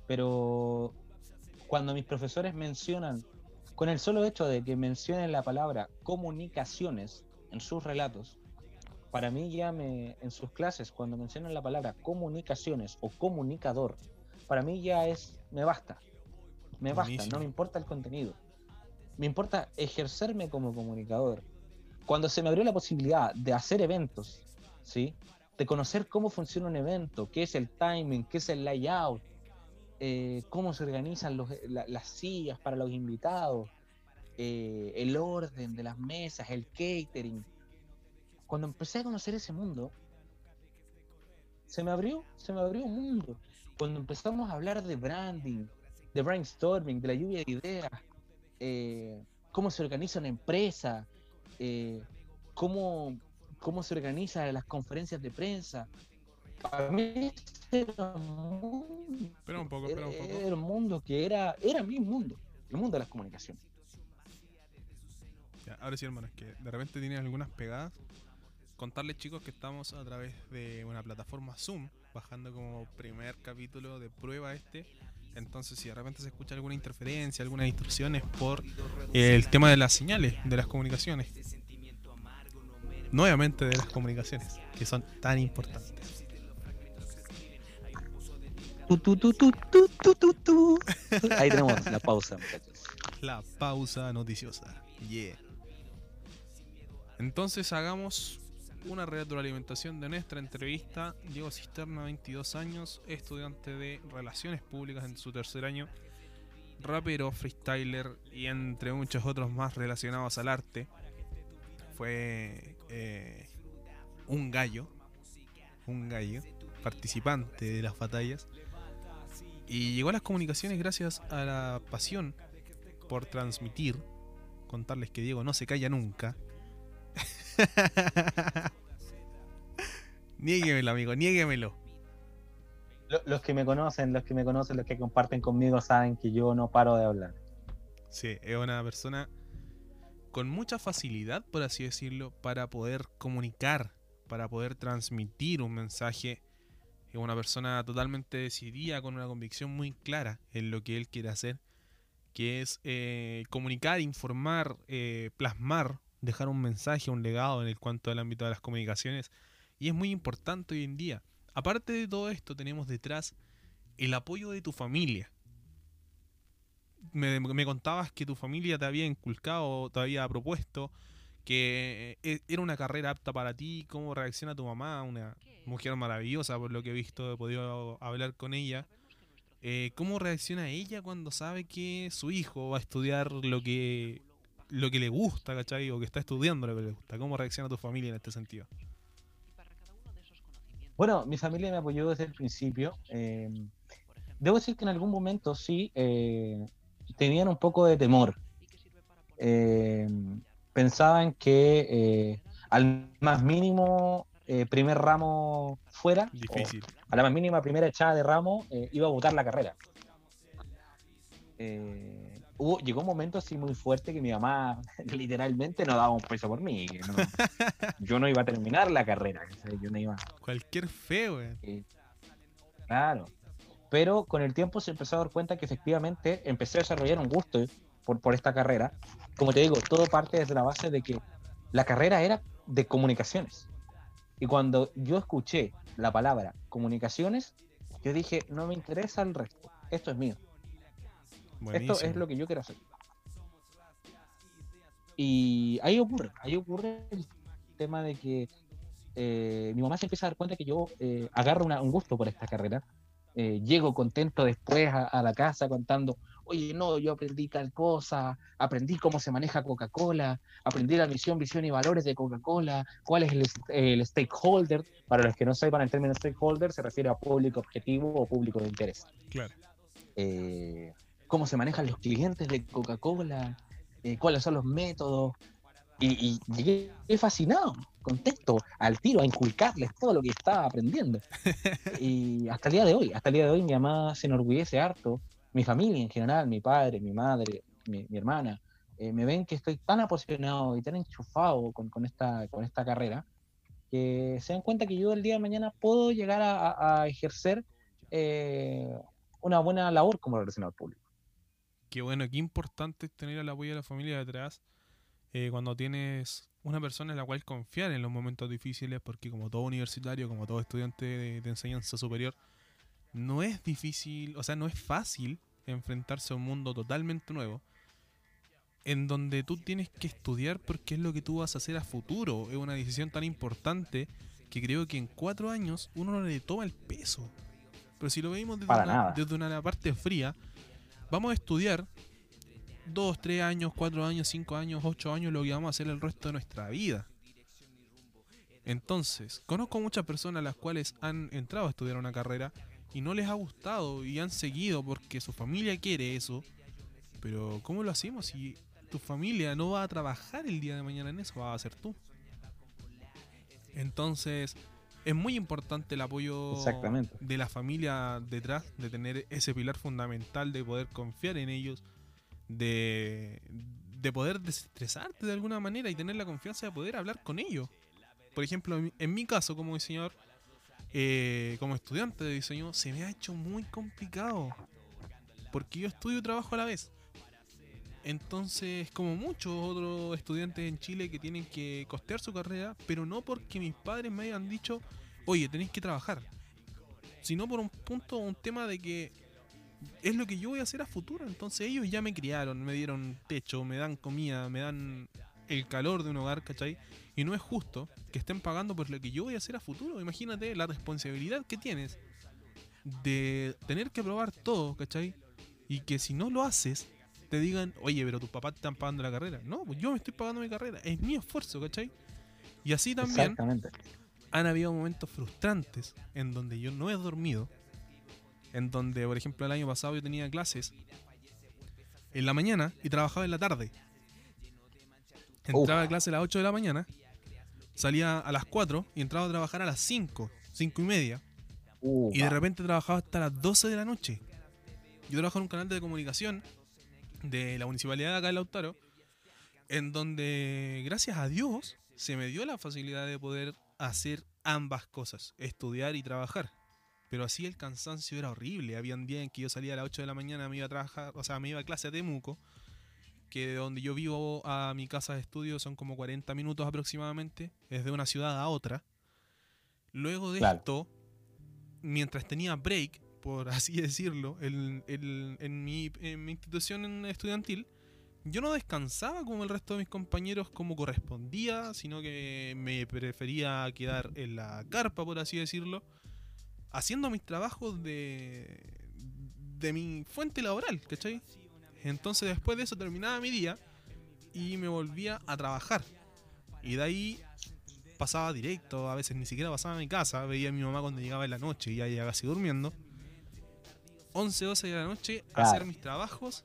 S2: pero cuando mis profesores mencionan, con el solo hecho de que mencionen la palabra comunicaciones en sus relatos, para mí ya me, en sus clases, cuando mencionan la palabra comunicaciones o comunicador, para mí ya es, me basta, me basta, no me importa el contenido, me importa ejercerme como comunicador. Cuando se me abrió la posibilidad de hacer eventos, ¿sí? de conocer cómo funciona un evento, qué es el timing, qué es el layout, eh, cómo se organizan los- la- las sillas para los invitados, eh, el orden de las mesas, el catering. Cuando empecé a conocer ese mundo, se me abrió, se me abrió un mundo. Cuando empezamos a hablar de branding, de brainstorming, de la lluvia de ideas, eh, cómo se organiza una empresa, eh, cómo, cómo se organizan las conferencias de prensa. Para mí era un mundo,
S1: Espera un poco, espera un poco.
S2: era un mundo que era, era mi mundo, el mundo de las comunicaciones.
S1: Ya, ahora sí, hermano, es que de repente tienes algunas pegadas. Contarles, chicos, que estamos a través de una plataforma Zoom, bajando como primer capítulo de prueba este. Entonces, si de repente se escucha alguna interferencia, algunas distorsiones por el tema de las señales, de las comunicaciones. Nuevamente de las comunicaciones, que son tan importantes.
S2: Tu. Ahí tenemos la pausa, muchachos.
S1: La pausa noticiosa. Yeah. Entonces hagamos una retroalimentación de nuestra entrevista. Diego Cisterna, 22 años, estudiante de Relaciones Públicas en su tercer año, rapero, freestyler y entre muchos otros más relacionados al arte. Fue eh, un gallo, un gallo, participante de las batallas. Y llegó a las comunicaciones gracias a la pasión por transmitir. Contarles que Diego no se calla nunca. *laughs* niéguemelo, amigo, niéguemelo.
S2: Lo- Los que me conocen, los que me conocen, los que comparten conmigo saben que yo no paro de hablar.
S1: Sí, es una persona con mucha facilidad, por así decirlo, para poder comunicar, para poder transmitir un mensaje. Es una persona totalmente decidida, con una convicción muy clara en lo que él quiere hacer, que es eh, comunicar, informar, eh, plasmar, dejar un mensaje, un legado en el cuanto al ámbito de las comunicaciones. Y es muy importante hoy en día. Aparte de todo esto, tenemos detrás el apoyo de tu familia me, me contabas que tu familia te había inculcado, te había propuesto que eh, era una carrera apta para ti. ¿Cómo reacciona tu mamá? Una mujer maravillosa, por lo que he visto, he podido hablar con ella. Eh, ¿Cómo reacciona ella cuando sabe que su hijo va a estudiar lo que lo que le gusta, ¿cachai? O que está estudiando lo que le gusta. ¿Cómo reacciona tu familia en este sentido?
S2: Bueno, mi familia me apoyó desde el principio. eh, debo decir que en algún momento sí eh, tenían un poco de temor. Eh, pensaban que al más mínimo primer ramo fuera,
S1: Difícil.
S2: a la más mínima primera echada de ramo, iba a votar la carrera. Eh, hubo, llegó un momento así muy fuerte que mi mamá *laughs* literalmente no daba un peso por mí. que no- *laughs* yo no iba a terminar la carrera, yo no iba.
S1: Cualquier fe,
S2: eh, claro. Pero con el tiempo se empezó a dar cuenta que efectivamente empecé a desarrollar un gusto por, por esta carrera. Como te digo, todo parte desde la base de que la carrera era de comunicaciones. Y cuando yo escuché la palabra comunicaciones, yo dije, no me interesa el resto, esto es mío.
S1: Buenísimo.
S2: Esto es lo que yo quiero hacer. Y ahí ocurre, ahí ocurre el tema de que eh, mi mamá se empieza a dar cuenta que yo eh, agarro una- un gusto por esta carrera. Eh, llego contento después a, a la casa contando, oye, no, yo aprendí tal cosa, aprendí cómo se maneja Coca-Cola, aprendí la misión, visión y valores de Coca-Cola, cuál es el, el stakeholder. Para los que no sepan el término stakeholder, se refiere a público objetivo o público de interés
S1: Claro.
S2: eh, cómo se manejan los clientes de Coca-Cola, eh, cuáles son los métodos. Y, y llegué fascinado, contento, al tiro, a inculcarles todo lo que estaba aprendiendo. *laughs* Y hasta el día de hoy, hasta el día de hoy mi mamá se enorgullece harto, mi familia en general, mi padre, mi madre, mi, mi hermana, eh, me ven que estoy tan apasionado y tan enchufado con, con esta, con esta carrera, que se dan cuenta que yo el día de mañana puedo llegar a, a- a ejercer eh, una buena labor como relacionado público.
S1: Qué bueno, qué importante es tener el apoyo de la familia detrás eh, cuando tienes una persona en la cual confiar en los momentos difíciles, porque como todo universitario, como todo estudiante de, de enseñanza superior, no es difícil, o sea, no es fácil enfrentarse a un mundo totalmente nuevo, en donde tú tienes que estudiar porque es lo que tú vas a hacer a futuro. Es una decisión tan importante que creo que en cuatro años uno no le toma el peso. Pero si lo vemos desde,
S2: Para
S1: una,
S2: nada.
S1: desde una parte fría, vamos a estudiar dos, tres años, cuatro años, cinco años, ocho años, lo que vamos a hacer el resto de nuestra vida. Entonces, conozco muchas personas las cuales han entrado a estudiar una carrera y no les ha gustado y han seguido porque su familia quiere eso. Pero ¿cómo lo hacemos si tu familia no va a trabajar el día de mañana en eso? Va a ser tú. Entonces, es muy importante el apoyo de la familia detrás, de tener ese pilar fundamental, de poder confiar en ellos, de, de poder desestresarte de alguna manera y tener la confianza de poder hablar con ellos. Por ejemplo, en mi- en mi caso como diseñador, eh, como estudiante de diseño, se me ha hecho muy complicado. Porque yo estudio y trabajo a la vez. Entonces, como muchos otros estudiantes en Chile que tienen que costear su carrera, pero no porque mis padres me hayan dicho, oye, tenéis que trabajar, sino por un punto, un tema de que es lo que yo voy a hacer a futuro. Entonces ellos ya me criaron, me dieron techo, me dan comida, me dan el calor de un hogar, ¿cachai? Y no es justo que estén pagando por lo que yo voy a hacer a futuro. Imagínate la responsabilidad que tienes de tener que probar todo, ¿cachai? Y que si no lo haces, te digan, oye, pero tus papás te están pagando la carrera. No, pues yo me estoy pagando mi carrera, es mi esfuerzo, ¿cachai? Y así también han habido momentos frustrantes en donde yo no he dormido. En donde, por ejemplo, el año pasado yo tenía clases en la mañana y trabajaba en la tarde. Entraba a clase a las 8 de la mañana, salía a las 4 y entraba a trabajar a las 5, 5 y media.
S2: Uh,
S1: Y de repente trabajaba hasta las 12 de la noche. Yo trabajo en un canal de comunicación de la municipalidad de acá de Lautaro, en donde, gracias a Dios, se me dio la facilidad de poder hacer ambas cosas, estudiar y trabajar. Pero así el cansancio era horrible. Habían días en que yo salía a las 8 de la mañana, me iba a trabajar, o sea, me iba a clase a Temuco, que de donde yo vivo a mi casa de estudio son como 40 minutos aproximadamente, es de una ciudad a otra. Luego de
S2: Claro.
S1: esto, mientras tenía break, por así *laughs* decirlo, en, mi, en mi institución estudiantil, yo no descansaba como el resto de mis compañeros como correspondía, sino que me prefería quedar en la carpa, por así decirlo, haciendo mis trabajos de, de mi fuente laboral, ¿cachai? Entonces después de eso terminaba mi día y me volvía a trabajar. Y de ahí pasaba directo, a veces ni siquiera pasaba a mi casa, veía a mi mamá cuando llegaba en la noche y ya llegaba casi durmiendo. 11, 12 de la noche, a
S2: Claro.
S1: hacer mis trabajos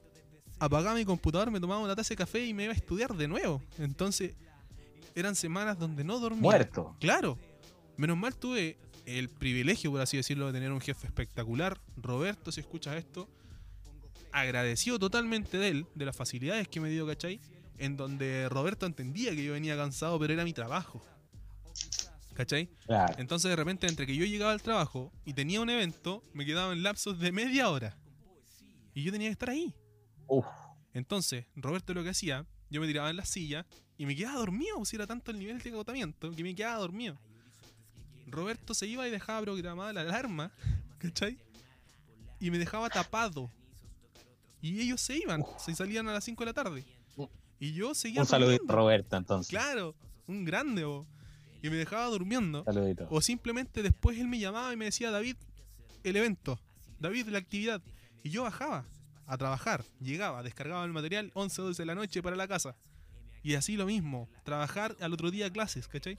S1: apagaba mi computador, me tomaba una taza de café y me iba a estudiar de nuevo. Entonces, eran semanas donde no dormía.
S2: Muerto.
S1: Claro. Menos mal tuve el privilegio, por así decirlo, de tener un jefe espectacular. Roberto, si escuchas esto, agradecido totalmente de él, de las facilidades que me dio, ¿cachai? En donde Roberto entendía que yo venía cansado, pero era mi trabajo. ¿Cachai?
S2: Claro.
S1: Entonces de repente entre que yo llegaba al trabajo y tenía un evento, me quedaba en lapsos de media hora. Y yo tenía que estar ahí.
S2: Uf.
S1: Entonces, Roberto lo que hacía, yo me tiraba en la silla y me quedaba dormido, pues era tanto el nivel de agotamiento que me quedaba dormido. Roberto se iba y dejaba programada la alarma, ¿cachai? Y me dejaba tapado. Y ellos se iban, se salían a las 5 de la tarde. Y yo seguía
S2: Un
S1: durmiendo.
S2: Roberto, entonces.
S1: Claro, un grande, bo. Y me dejaba durmiendo.
S2: Saludito.
S1: O simplemente después él me llamaba y me decía, David, el evento. David, la actividad. Y yo bajaba a trabajar. Llegaba, descargaba el material 11 o 12 de la noche para la casa. Y así lo mismo. Trabajar al otro día clases, ¿cachai?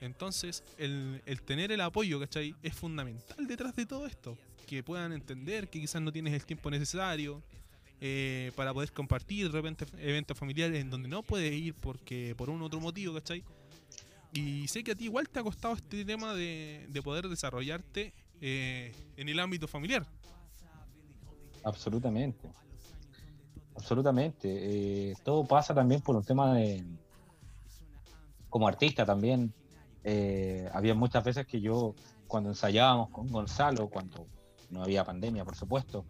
S1: Entonces, el, el tener el apoyo, ¿cachai? Es fundamental detrás de todo esto. Que puedan entender que quizás no tienes el tiempo necesario eh, para poder compartir de repente eventos familiares en donde no puedes ir porque por un otro motivo, ¿cachai? Y sé que a ti igual te ha costado este tema de, de poder desarrollarte eh, en el ámbito familiar.
S2: Absolutamente. Absolutamente. Eh, todo pasa también por un tema de. Como artista también. eh, había muchas veces que yo, cuando ensayábamos con Gonzalo, cuando no había pandemia, por supuesto,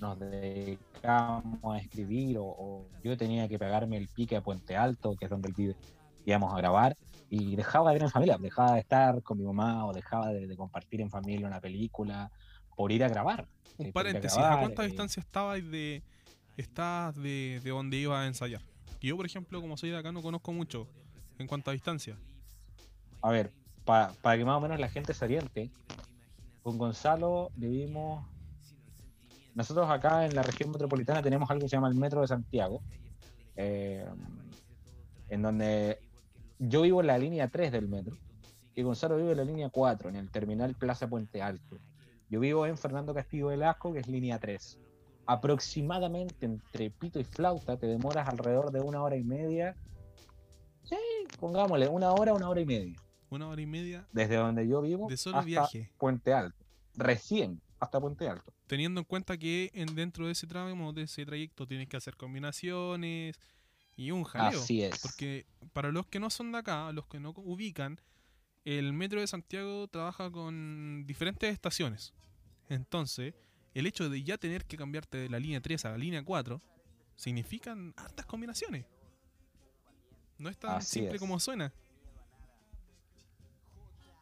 S2: nos dedicábamos a escribir o, yo tenía que pegarme el pique a Puente Alto, que es donde él vive, íbamos a grabar y dejaba de ir en familia, dejaba de estar con mi mamá o dejaba de, de compartir en familia una película por ir a grabar.
S1: Un
S2: Eh,
S1: paréntesis, ¿a cuánta
S2: eh,
S1: distancia estabas de, estás de, de donde ibas a ensayar? Que yo, por ejemplo, como soy de acá, no conozco mucho en cuanto a distancia.
S2: A ver, pa- para que más o menos la gente se oriente, con Gonzalo vivimos. Nosotros acá en la región metropolitana tenemos algo que se llama el Metro de Santiago, eh, en donde yo vivo en la línea 3 del metro y Gonzalo vive en la línea 4, en el terminal Plaza Puente Alto. Yo vivo en Fernando Castillo Velasco, que es línea 3. Aproximadamente entre pito y flauta te demoras alrededor de una hora y media. Sí, pongámosle, una hora, una hora y media
S1: Una hora y media
S2: desde donde yo vivo
S1: de solo
S2: hasta
S1: viaje.
S2: Puente Alto. Recién hasta Puente Alto.
S1: Teniendo en cuenta que en, dentro de ese tramo, de ese trayecto, tienes que hacer combinaciones y un jaleo.
S2: Así es.
S1: Porque para los que no son de acá, los que no ubican, el metro de Santiago trabaja con diferentes estaciones. Entonces, el hecho de ya tener que cambiarte de la línea 3 a la línea 4 significan hartas combinaciones. No es tan
S2: Así
S1: simple
S2: es.
S1: como suena.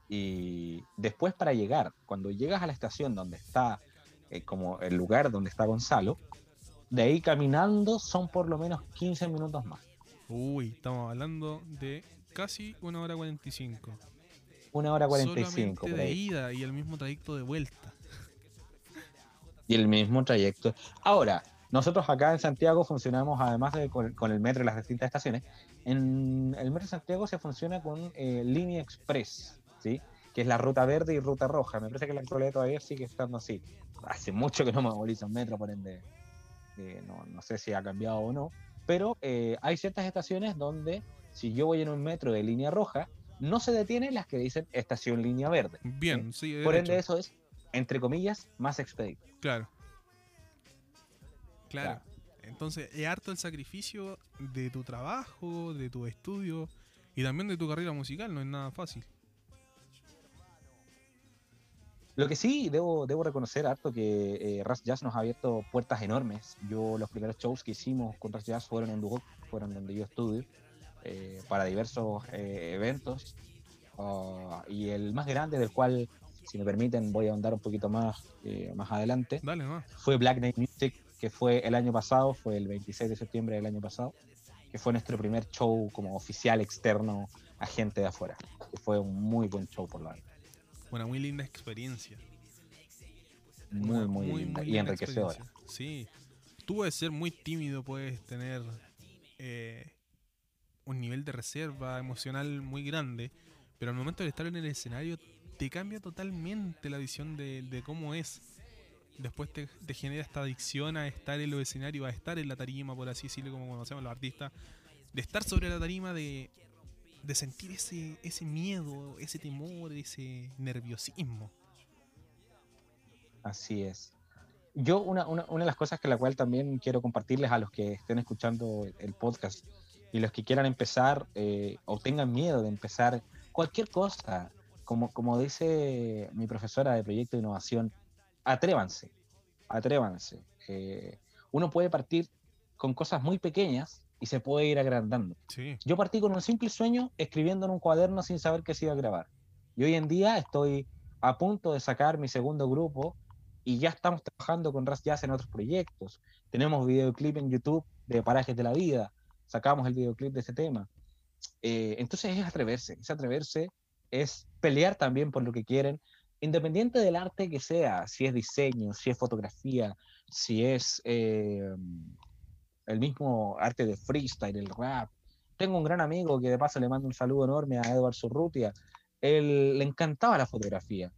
S2: Y después para llegar, cuando llegas a la estación donde está, eh, como el lugar donde está Gonzalo, de ahí caminando son por lo menos 15 minutos más.
S1: Uy, estamos hablando de casi una hora 45.
S2: Una hora 45
S1: Solamente
S2: por
S1: de
S2: ahí.
S1: ida y el mismo trayecto de vuelta.
S2: Y el mismo trayecto. Ahora, nosotros acá en Santiago funcionamos, además de con, con el metro y las distintas estaciones, en el metro de Santiago se funciona con eh, línea express, ¿sí? que es la ruta verde y ruta roja. Me parece que la actualidad todavía sigue estando así. Hace mucho que no me movilizo en metro, por ende, eh, no, no sé si ha cambiado o no. Pero eh, hay ciertas estaciones donde, si yo voy en un metro de línea roja, no se detienen las que dicen estación línea verde.
S1: Bien, sí,
S2: Por ende, eso es, entre comillas, más expedito.
S1: Claro. Claro.
S2: Claro.
S1: Entonces, es harto el sacrificio de tu trabajo, de tu estudio y también de tu carrera musical, no es nada fácil.
S2: Lo que sí debo, debo reconocer harto que eh, Ras Jazz nos ha abierto puertas enormes. Yo los primeros shows que hicimos con Ras Jazz fueron en Dugoc, fueron donde yo estudio, eh, para diversos eh, eventos. Ah, y el más grande, del cual, si me permiten, voy a ahondar un poquito más eh, más adelante,
S1: Dale, no.
S2: fue Black Night Music, que fue el año pasado, fue el 26 de septiembre del año pasado, que fue nuestro primer show como oficial externo a gente de afuera. Que fue un muy buen show por la verdad.
S1: Una muy linda experiencia.
S2: Muy,
S1: Una
S2: muy, linda y enriquecedora.
S1: Sí. Tú puedes ser muy tímido, puedes tener eh, un nivel de reserva emocional muy grande, pero al momento de estar en el escenario te cambia totalmente la visión de, de cómo es. después te, genera esta adicción a estar en los escenarios, a estar en la tarima, por así decirlo, como conocemos los artistas, de estar sobre la tarima, de, de sentir ese, ese miedo, ese temor, ese nerviosismo.
S2: Así es. Yo, una, una, una, de las cosas que la cual también quiero compartirles a los que estén escuchando el podcast y los que quieran empezar eh, o tengan miedo de empezar cualquier cosa, como, como dice mi profesora de proyecto de innovación, atrévanse, atrévanse. Eh, uno puede partir con cosas muy pequeñas y se puede ir agrandando. Yo partí con un simple sueño escribiendo en un cuaderno sin saber que se iba a grabar. Y hoy en día estoy a punto de sacar mi segundo grupo y ya estamos trabajando con Ras Jazz en otros proyectos. Tenemos videoclip en YouTube de Parajes de la Vida, sacamos el videoclip de ese tema. Eh, entonces es atreverse, es atreverse, es pelear también por lo que quieren, independiente del arte que sea, si es diseño, si es fotografía, si es eh, el mismo arte de freestyle, el rap. Tengo un gran amigo que de paso le mando un saludo enorme a Edward Surrutia. Él le encantaba la fotografía.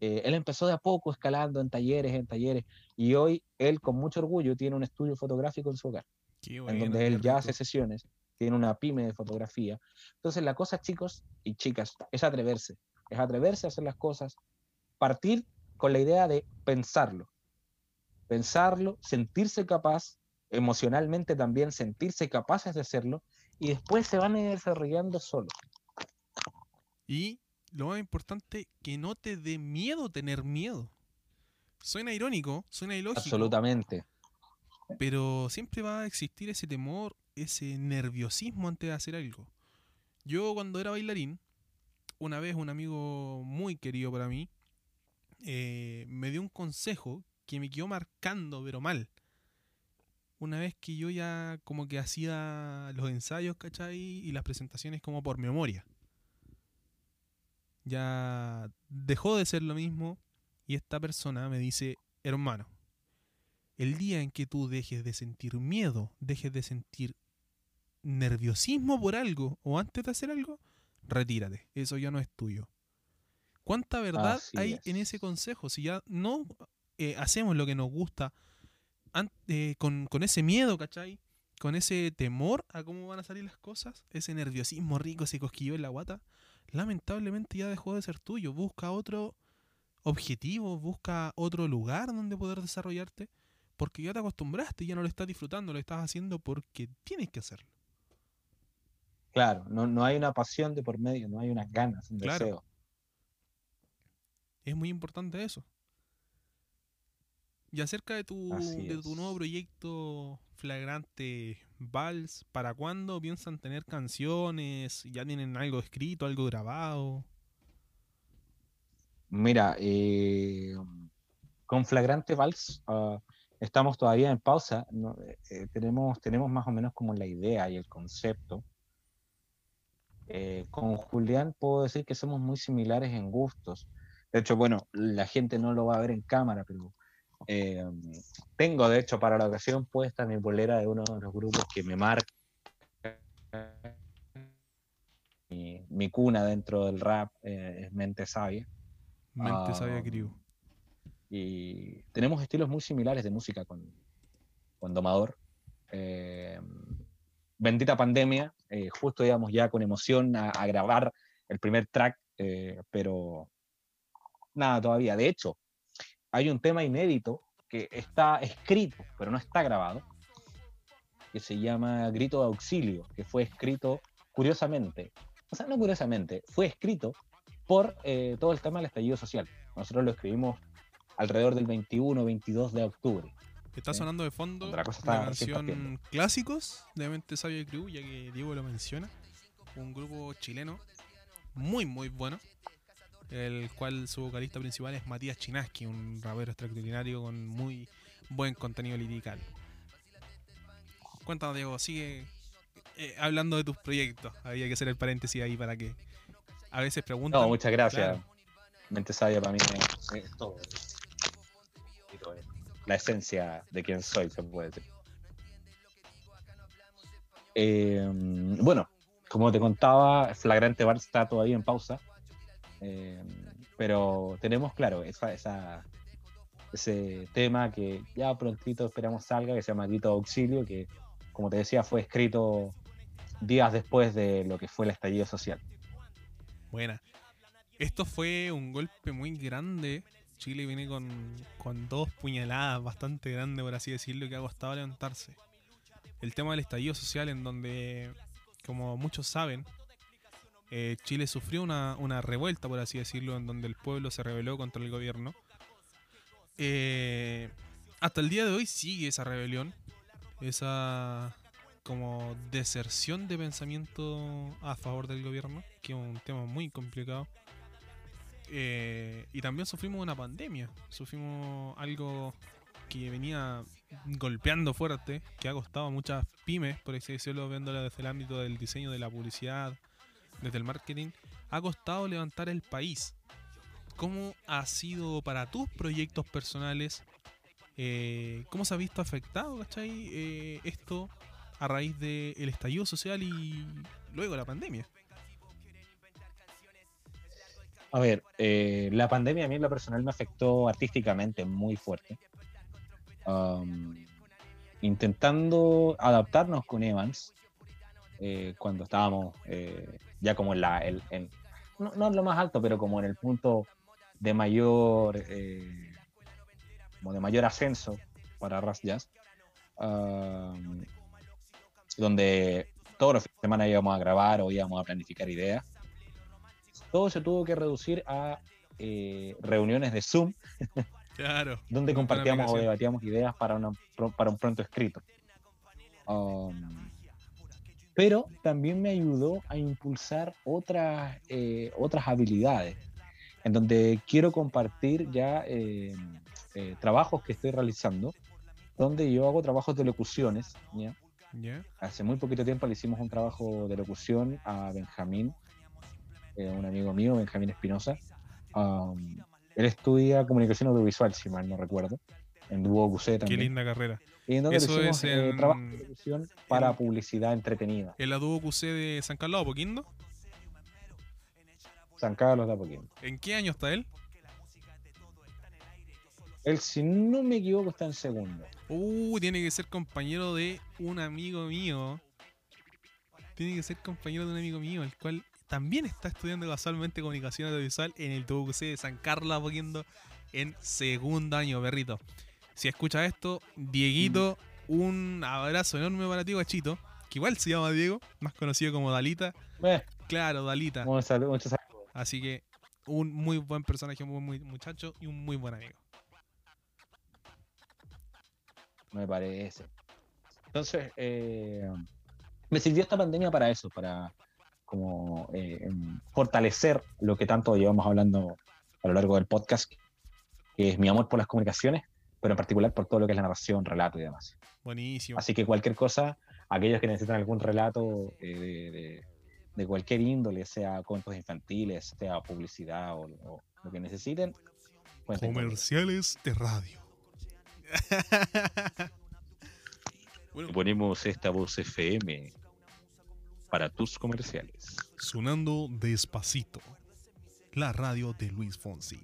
S2: Eh, él empezó de a poco escalando en talleres, en talleres, y hoy él con mucho orgullo tiene un estudio fotográfico en su hogar, en donde él ya hace sesiones, tiene una pyme de fotografía. Entonces la cosa, chicos y chicas, es atreverse, es atreverse a hacer las cosas, partir con la idea de pensarlo, pensarlo, sentirse capaz, emocionalmente también sentirse capaces de hacerlo, y después se van desarrollando solos.
S1: Y lo más importante, que no te dé miedo tener miedo. Suena irónico, suena ilógico.
S2: Absolutamente.
S1: Pero siempre va a existir ese temor, ese nerviosismo antes de hacer algo. Yo cuando era bailarín, una vez un amigo muy querido para mí eh, me dio un consejo que me quedó marcando, pero mal. Una vez que yo ya como que hacía los ensayos, ¿cachai? Y las presentaciones como por memoria. Ya dejó de ser lo mismo y esta persona me dice, hermano, el día en que tú dejes de sentir miedo, dejes de sentir nerviosismo por algo o antes de hacer algo, retírate, eso ya no es tuyo. ¿Cuánta verdad hay en ese consejo? Si ya no eh, hacemos lo que nos gusta eh, con, ese miedo, ¿cachai? Con ese temor a cómo van a salir las cosas, ese nerviosismo rico, ese cosquillo en la guata, lamentablemente ya dejó de ser tuyo. Busca otro objetivo, busca otro lugar donde poder desarrollarte, porque ya te acostumbraste y ya no lo estás disfrutando, lo estás haciendo porque tienes que hacerlo.
S2: Claro, no, hay una pasión de por medio, no hay unas ganas, un deseo.
S1: Es muy importante eso. Y acerca de tu, de tu nuevo proyecto flagrante Vals, ¿para cuándo piensan tener canciones? ¿Ya tienen algo escrito, algo grabado?
S2: Mira, eh, con Flagrante Vals ah, estamos todavía en pausa. Eh, eh, tenemos, tenemos más o menos como la idea y el concepto. con Julián puedo decir que somos muy similares en gustos. De hecho, bueno, la gente no lo va a ver en cámara, pero eh, tengo, de hecho, para la ocasión puesta mi bolera de uno de los grupos que me marca mi, cuna dentro del rap eh, es Mente Sabia.
S1: Mente Sabia ah, Crew.
S2: Y tenemos estilos muy similares de música con, con Domador. Eh, bendita pandemia, justo íbamos ya con emoción a, a grabar el primer track, pero nada todavía. De hecho, hay un tema inédito que está escrito, pero no está grabado, que se llama Grito de Auxilio, que fue escrito curiosamente, o sea, no curiosamente, fue escrito por eh, todo el tema del estallido social. Nosotros lo escribimos alrededor del 21 22 de octubre.
S1: Está sonando de fondo la, canción Clásicos de Mente Sabio y Crew, ya que Diego lo menciona. Un grupo chileno muy, muy bueno el cual su vocalista principal es Matías Chinaski, un rapero extraordinario con muy buen contenido lirical. Cuéntanos, Diego, sigue eh, hablando de tus proyectos. Había que hacer el paréntesis ahí para que a veces preguntan.
S2: No, muchas gracias. Mente sabia para mí es, todo. La esencia de quien soy, se puede decir. Eh, bueno, como te contaba, Flagrante Bar está todavía en pausa. Eh, pero tenemos, claro, ese tema que ya prontito esperamos salga, que se llama Grito Auxilio, que como te decía fue escrito días después de lo que fue el estallido social.
S1: Buena. Esto fue un golpe muy grande. Chile viene con, con dos puñaladas bastante grandes, por así decirlo, que ha costado levantarse. El tema del estallido social, en donde, como muchos saben, eh, Chile sufrió una, revuelta, por así decirlo, en donde el pueblo se rebeló contra el gobierno. Eh, hasta el día de hoy sigue esa rebelión, esa como deserción de pensamiento a favor del gobierno, que es un tema muy complicado. Eh, y también sufrimos una pandemia, sufrimos algo que venía golpeando fuerte, que ha costado a muchas pymes, por así decirlo, viéndola desde el ámbito del diseño de la publicidad, desde el marketing, ha costado levantar el país. ¿Cómo ha sido para tus proyectos personales? Eh, ¿Cómo se ha visto afectado, ¿cachai? Eh, esto a raíz del estallido social y luego la pandemia.
S2: A ver, eh, la pandemia a mí en lo personal me afectó artísticamente muy fuerte. Um, intentando adaptarnos con Evans, eh, cuando estábamos ya como en la, no, no, en lo más alto, pero como en el punto de mayor, como de mayor ascenso para Ras Jazz, um, donde todos los fines de semana íbamos a grabar o íbamos a planificar ideas todo se tuvo que reducir a eh, reuniones de Zoom, *laughs*
S1: claro,
S2: donde compartíamos o debatíamos ideas para, para un pronto escrito. Um, pero también me ayudó a impulsar otras, eh, otras habilidades, en donde quiero compartir ya eh, trabajos que estoy realizando, donde yo hago trabajos de locuciones. Hace muy poquito tiempo le hicimos un trabajo de locución a Benjamín eh, un amigo mío, Benjamín Espinosa. él estudia comunicación audiovisual, si mal no recuerdo, en Duo QC también.
S1: Qué linda carrera.
S2: Y en donde Eso hicimos, es eh, en... trabajo de televisión para publicidad entretenida.
S1: ¿En la QC de San Carlos de Apoquindo?
S2: San Carlos de Apoquindo.
S1: ¿En qué año está él?
S2: Él, si no me equivoco, está en segundo.
S1: Uh, tiene que ser compañero de un amigo mío. Tiene que ser compañero de un amigo mío, el cual también está estudiando casualmente comunicación audiovisual en el TUC de San Carlos Apoquindo en segundo año, perrito. Si escucha esto, Dieguito, mm. un abrazo enorme para ti, guachito, que igual se llama Diego, más conocido como Dalita.
S2: Eh.
S1: Claro, Dalita.
S2: Muchos saludos,
S1: Así que un muy buen personaje, un muy buen muchacho y un muy buen amigo.
S2: Me parece. Entonces, eh, me sirvió esta pandemia para eso, para como eh, fortalecer lo que tanto llevamos hablando a lo largo del podcast, que es mi amor por las comunicaciones, pero en particular por todo lo que es la narración, relato y demás.
S1: Buenísimo.
S2: Así que cualquier cosa, aquellos que necesitan algún relato eh, de, cualquier índole, sea cuentos infantiles, sea publicidad o, lo que necesiten.
S1: Comerciales de radio. *laughs*
S2: Ponemos esta voz FM para tus comerciales.
S1: Sonando despacito. La radio de Luis Fonsi.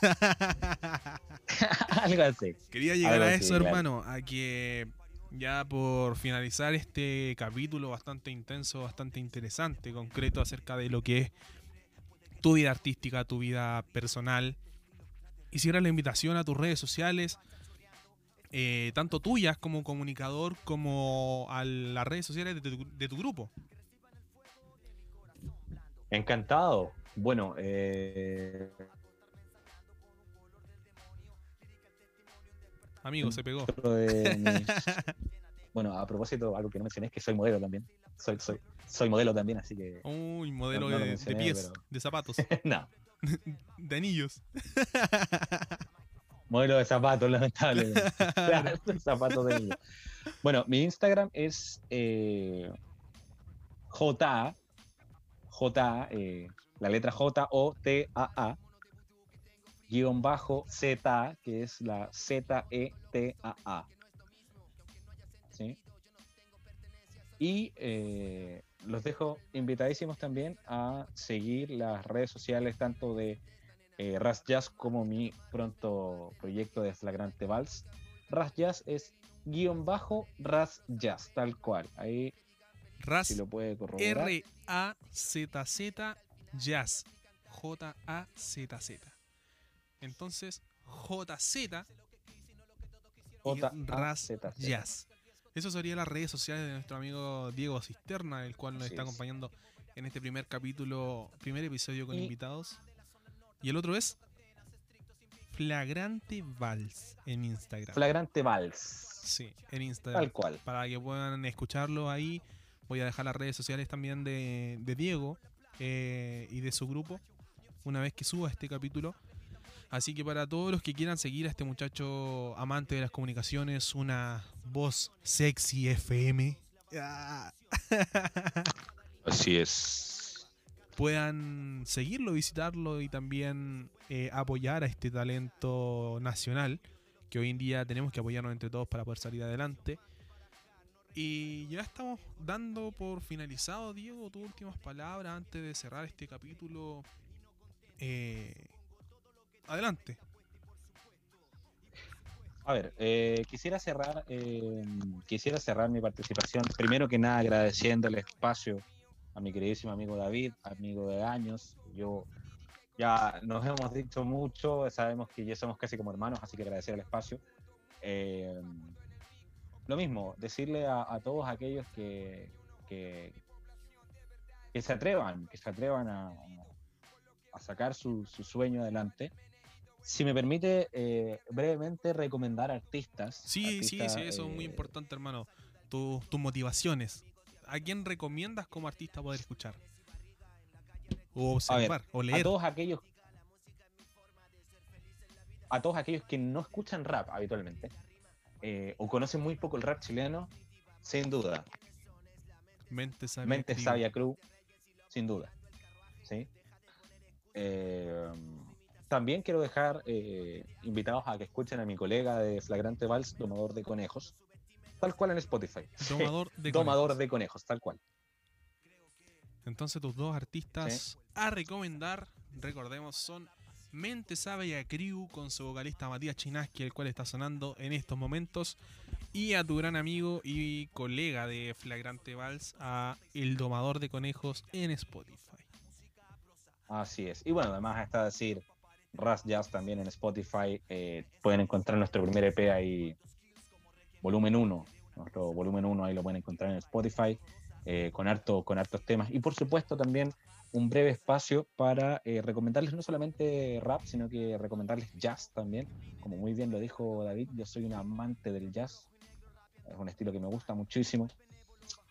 S1: *laughs*
S2: Algo así.
S1: Quería llegar a eso, hermano, a que ya por finalizar este capítulo bastante intenso, bastante interesante, concreto acerca de lo que es tu vida artística, tu vida personal, hiciera la invitación a tus redes sociales, eh, tanto tuyas como comunicador, como a las redes sociales de tu grupo.
S2: Encantado. Bueno, eh...
S1: Amigo, se pegó. *laughs*
S2: bueno, a propósito, algo que no mencioné es que soy modelo también. Soy, soy, soy modelo también, así que.
S1: Uy, modelo de, pies, de zapatos. *laughs*
S2: no. *laughs*
S1: de anillos.
S2: modelo de zapatos, lamentablemente. zapatos de anillos. Bueno, mi Instagram es eh, J J, eh, la letra J O T A A, guion bajo Z, que es la Z E T A A. ¿Sí? Y eh, los dejo invitadísimos también a seguir las redes sociales tanto de eh, Ras Jazz como mi pronto proyecto de Flagrante Vals. Ras Jazz es guion bajo Ras Jazz, tal cual. Ahí
S1: Ras
S2: si lo puede corroborar.
S1: R-A-Z-Z Jazz. J-A-Z-Z. Entonces, JZ y Ras
S2: J-A-Z-Z.
S1: Jazz. Eso serían las redes sociales de nuestro amigo Diego Cisterna, el cual nos
S2: Así
S1: está
S2: es.
S1: acompañando en este primer capítulo, primer episodio con
S2: Y-
S1: invitados. Y el otro es Flagrante Vals en Instagram.
S2: Flagrante Vals.
S1: sí, en Instagram.
S2: Tal cual.
S1: Para que puedan escucharlo ahí. Voy a dejar las redes sociales también de, de Diego eh, y de su grupo una vez que suba este capítulo. Así que para todos los que quieran seguir a este muchacho amante de las comunicaciones, una voz sexy FM, ah, *laughs*
S2: Así es.
S1: puedan seguirlo, visitarlo y también eh, apoyar a este talento nacional que hoy en día tenemos que apoyarnos entre todos para poder salir adelante. Y ya estamos dando por finalizado, Diego, tus últimas palabras antes de cerrar este capítulo. Eh, adelante.
S2: A ver, eh, quisiera cerrar, eh, quisiera cerrar mi participación. Primero que nada, agradeciendo el espacio a mi queridísimo amigo David, amigo de años. Yo ya nos hemos dicho mucho, sabemos que ya somos casi como hermanos, así que agradecer el espacio. Eh, lo mismo, decirle a, a todos aquellos que, que, que se atrevan, que se atrevan a, a sacar su, su sueño adelante. Si me permite eh, brevemente recomendar artistas.
S1: Sí, sí,
S2: artistas,
S1: sí, eso es muy
S2: eh,
S1: importante, hermano. Tu- tus motivaciones. ¿A quién recomiendas como artista poder escuchar? O
S2: A ver,
S1: observar, o
S2: A
S1: leer.
S2: todos aquellos. A todos aquellos que no escuchan rap habitualmente, eh, o conocen muy poco el rap chileno, sin duda.
S1: Mente sabia.
S2: Mente. Sabia Crew, sin duda. ¿sí? Eh, también quiero dejar eh, invitados a que escuchen a mi colega de Flagrante Vals, Domador de Conejos, tal cual en Spotify. *laughs*
S1: Domador de *laughs*
S2: Domador
S1: conejos.
S2: de Conejos, tal cual.
S1: Entonces tus dos artistas a recomendar, recordemos, son Mente Sabia Crew con su vocalista Matías Chinaski, el cual está sonando en estos momentos, y a tu gran amigo y colega de Flagrante Vals, a El Domador de Conejos en Spotify.
S2: Así es. Y bueno, además está decir Ras Jazz también en Spotify. eh, pueden encontrar nuestro primer EP ahí, volumen 1. Nuestro volumen 1 ahí lo pueden encontrar en Spotify eh, con, harto, con hartos temas. Y por supuesto también un breve espacio para eh, recomendarles no solamente rap, sino que recomendarles jazz también. Como muy bien lo dijo David, yo soy un amante del jazz. Es un estilo que me gusta muchísimo.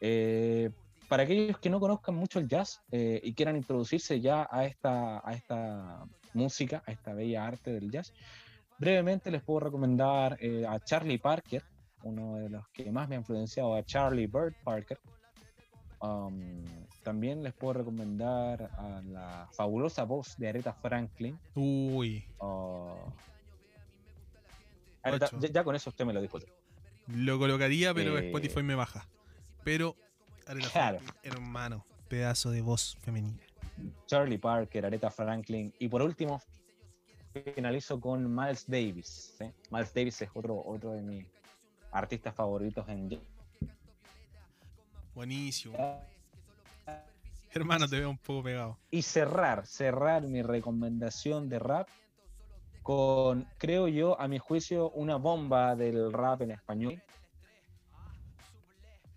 S2: Eh, para aquellos que no conozcan mucho el jazz eh, y quieran introducirse ya a esta, a esta música, a esta bella arte del jazz, brevemente les puedo recomendar a Charlie Parker, uno de los que más me ha influenciado, a Charlie Bird Parker. Um, también les puedo recomendar a la fabulosa voz de Aretha Franklin.
S1: Uy,
S2: uh,
S1: Ocho.
S2: ya, ya con eso usted me lo dijo.
S1: lo colocaría, pero
S2: Eh,
S1: Spotify me baja. Pero, Aretha
S2: Claro.
S1: Franklin, hermano, pedazo de voz femenina.
S2: Charlie Parker, Aretha Franklin y por último finalizo con Miles Davis. ¿sí? Miles Davis es otro, otro de mis artistas favoritos en.
S1: Buenísimo. Hermano, te veo un poco pegado.
S2: Y cerrar, cerrar mi recomendación de rap con, creo yo, a mi juicio, una bomba del rap en español.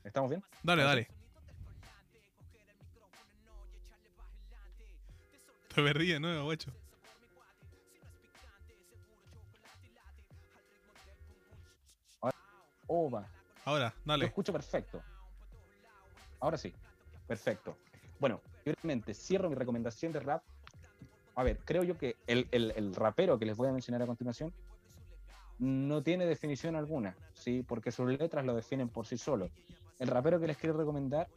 S2: ¿Estamos bien?
S1: Dale, dale. Te perdí de nuevo, guacho. Ahora,
S2: Lo
S1: dale.
S2: escucho perfecto. Ahora sí, perfecto. Bueno, yo realmente cierro mi recomendación de rap. A ver, creo yo que el, el- el rapero que les voy a mencionar a continuación no tiene definición alguna, ¿sí? Porque sus letras lo definen por sí solo. El rapero que les quiero recomendar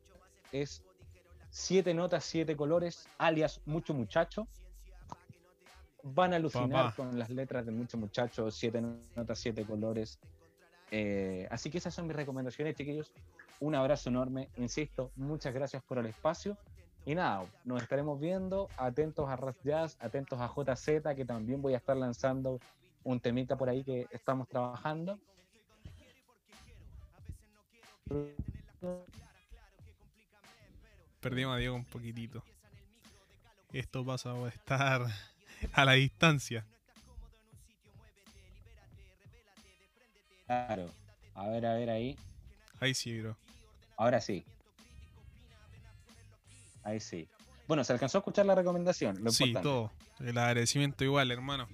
S2: es Siete Notas, Siete Colores, alias Mucho Muchacho. Van a alucinar
S1: Papá.
S2: con las letras de Mucho Muchacho, Siete Notas, Siete Colores. Eh, así que esas son mis recomendaciones, chiquillos. Un abrazo enorme, insisto, muchas gracias por el espacio Y nada, nos estaremos viendo, atentos a Ras Jazz, atentos a JZ, que también voy a estar lanzando un temita por ahí que estamos trabajando.
S1: Perdimos a Diego un poquitito. Esto pasa a estar a la distancia.
S2: Claro. A ver, a ver ahí.
S1: Ahí sí, bro.
S2: Ahora sí. Ahí sí. Bueno, se alcanzó a escuchar la recomendación. Lo
S1: sí,
S2: importante.
S1: todo. El agradecimiento igual, hermano.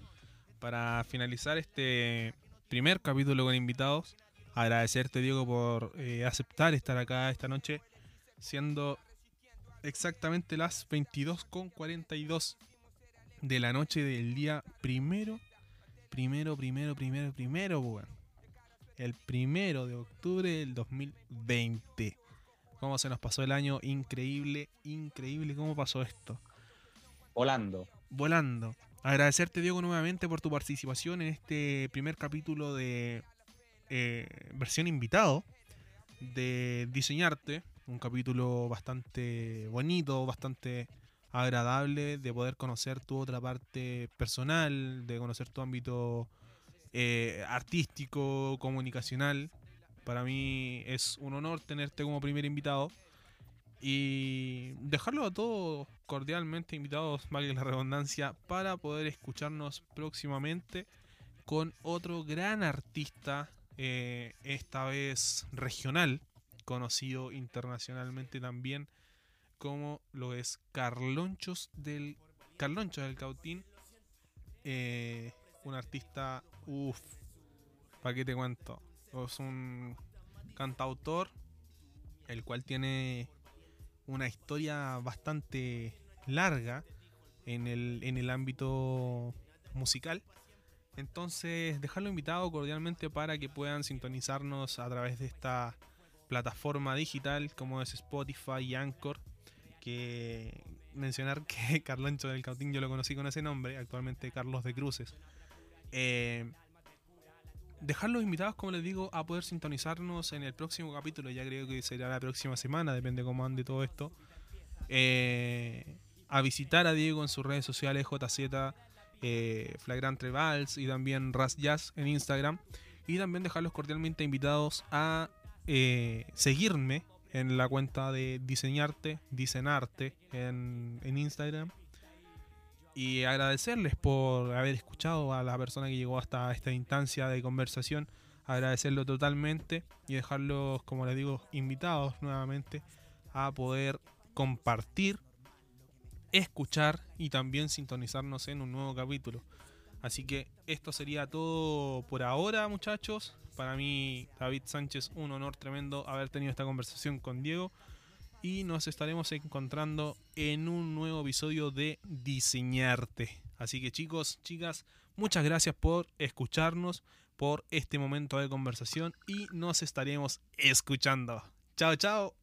S1: Para finalizar este primer capítulo con invitados, agradecerte, Diego, por eh, aceptar estar acá esta noche, siendo exactamente las 22.42 de la noche del día primero, primero, primero, primero, primero, weón. El primero de octubre del 2020 cómo se nos pasó el año, increíble, increíble cómo pasó esto.
S2: Volando.
S1: Volando. Agradecerte, Diego, nuevamente por tu participación en este primer capítulo de eh, versión invitado de Diseñarte. Un capítulo bastante bonito, bastante agradable de poder conocer tu otra parte personal, de conocer tu ámbito eh, artístico, comunicacional. Para mí es un honor tenerte como primer invitado y dejarlo a todos cordialmente invitados, valga la redundancia, para poder escucharnos próximamente con otro gran artista, eh, esta vez regional, conocido internacionalmente también como lo es Carlonchos del Carloncho del Cautín, eh, un artista, uff, ¿para qué te cuento? Es un cantautor el cual tiene una historia bastante larga en el, en el ámbito musical. Entonces, dejarlo invitado cordialmente para que puedan sintonizarnos a través de esta plataforma digital como es Spotify y Anchor. Que mencionar que *laughs* Carloncho del Cautín yo lo conocí con ese nombre, actualmente Carlos de Cruces. Eh, dejarlos invitados, como les digo, a poder sintonizarnos en el próximo capítulo. Ya creo que será la próxima semana, depende cómo ande todo esto. Eh, a visitar a Diego en sus redes sociales, JZ, eh, Flagrante Vals y también Ras Jazz en Instagram. Y también dejarlos cordialmente invitados a eh, seguirme en la cuenta de Diseñarte, Diseñarte en, en Instagram y agradecerles por haber escuchado a la persona que llegó hasta esta instancia de conversación, agradecerlo totalmente y dejarlos, como les digo, invitados nuevamente a poder compartir, escuchar y también sintonizarnos en un nuevo capítulo. Así que esto sería todo por ahora, muchachos. Para mí, David Sánchez, un honor tremendo haber tenido esta conversación con Diego y nos estaremos encontrando en un nuevo episodio de Diseñarte. Así que chicos, chicas, muchas gracias por escucharnos, por este momento de conversación y nos estaremos escuchando. Chao, chao.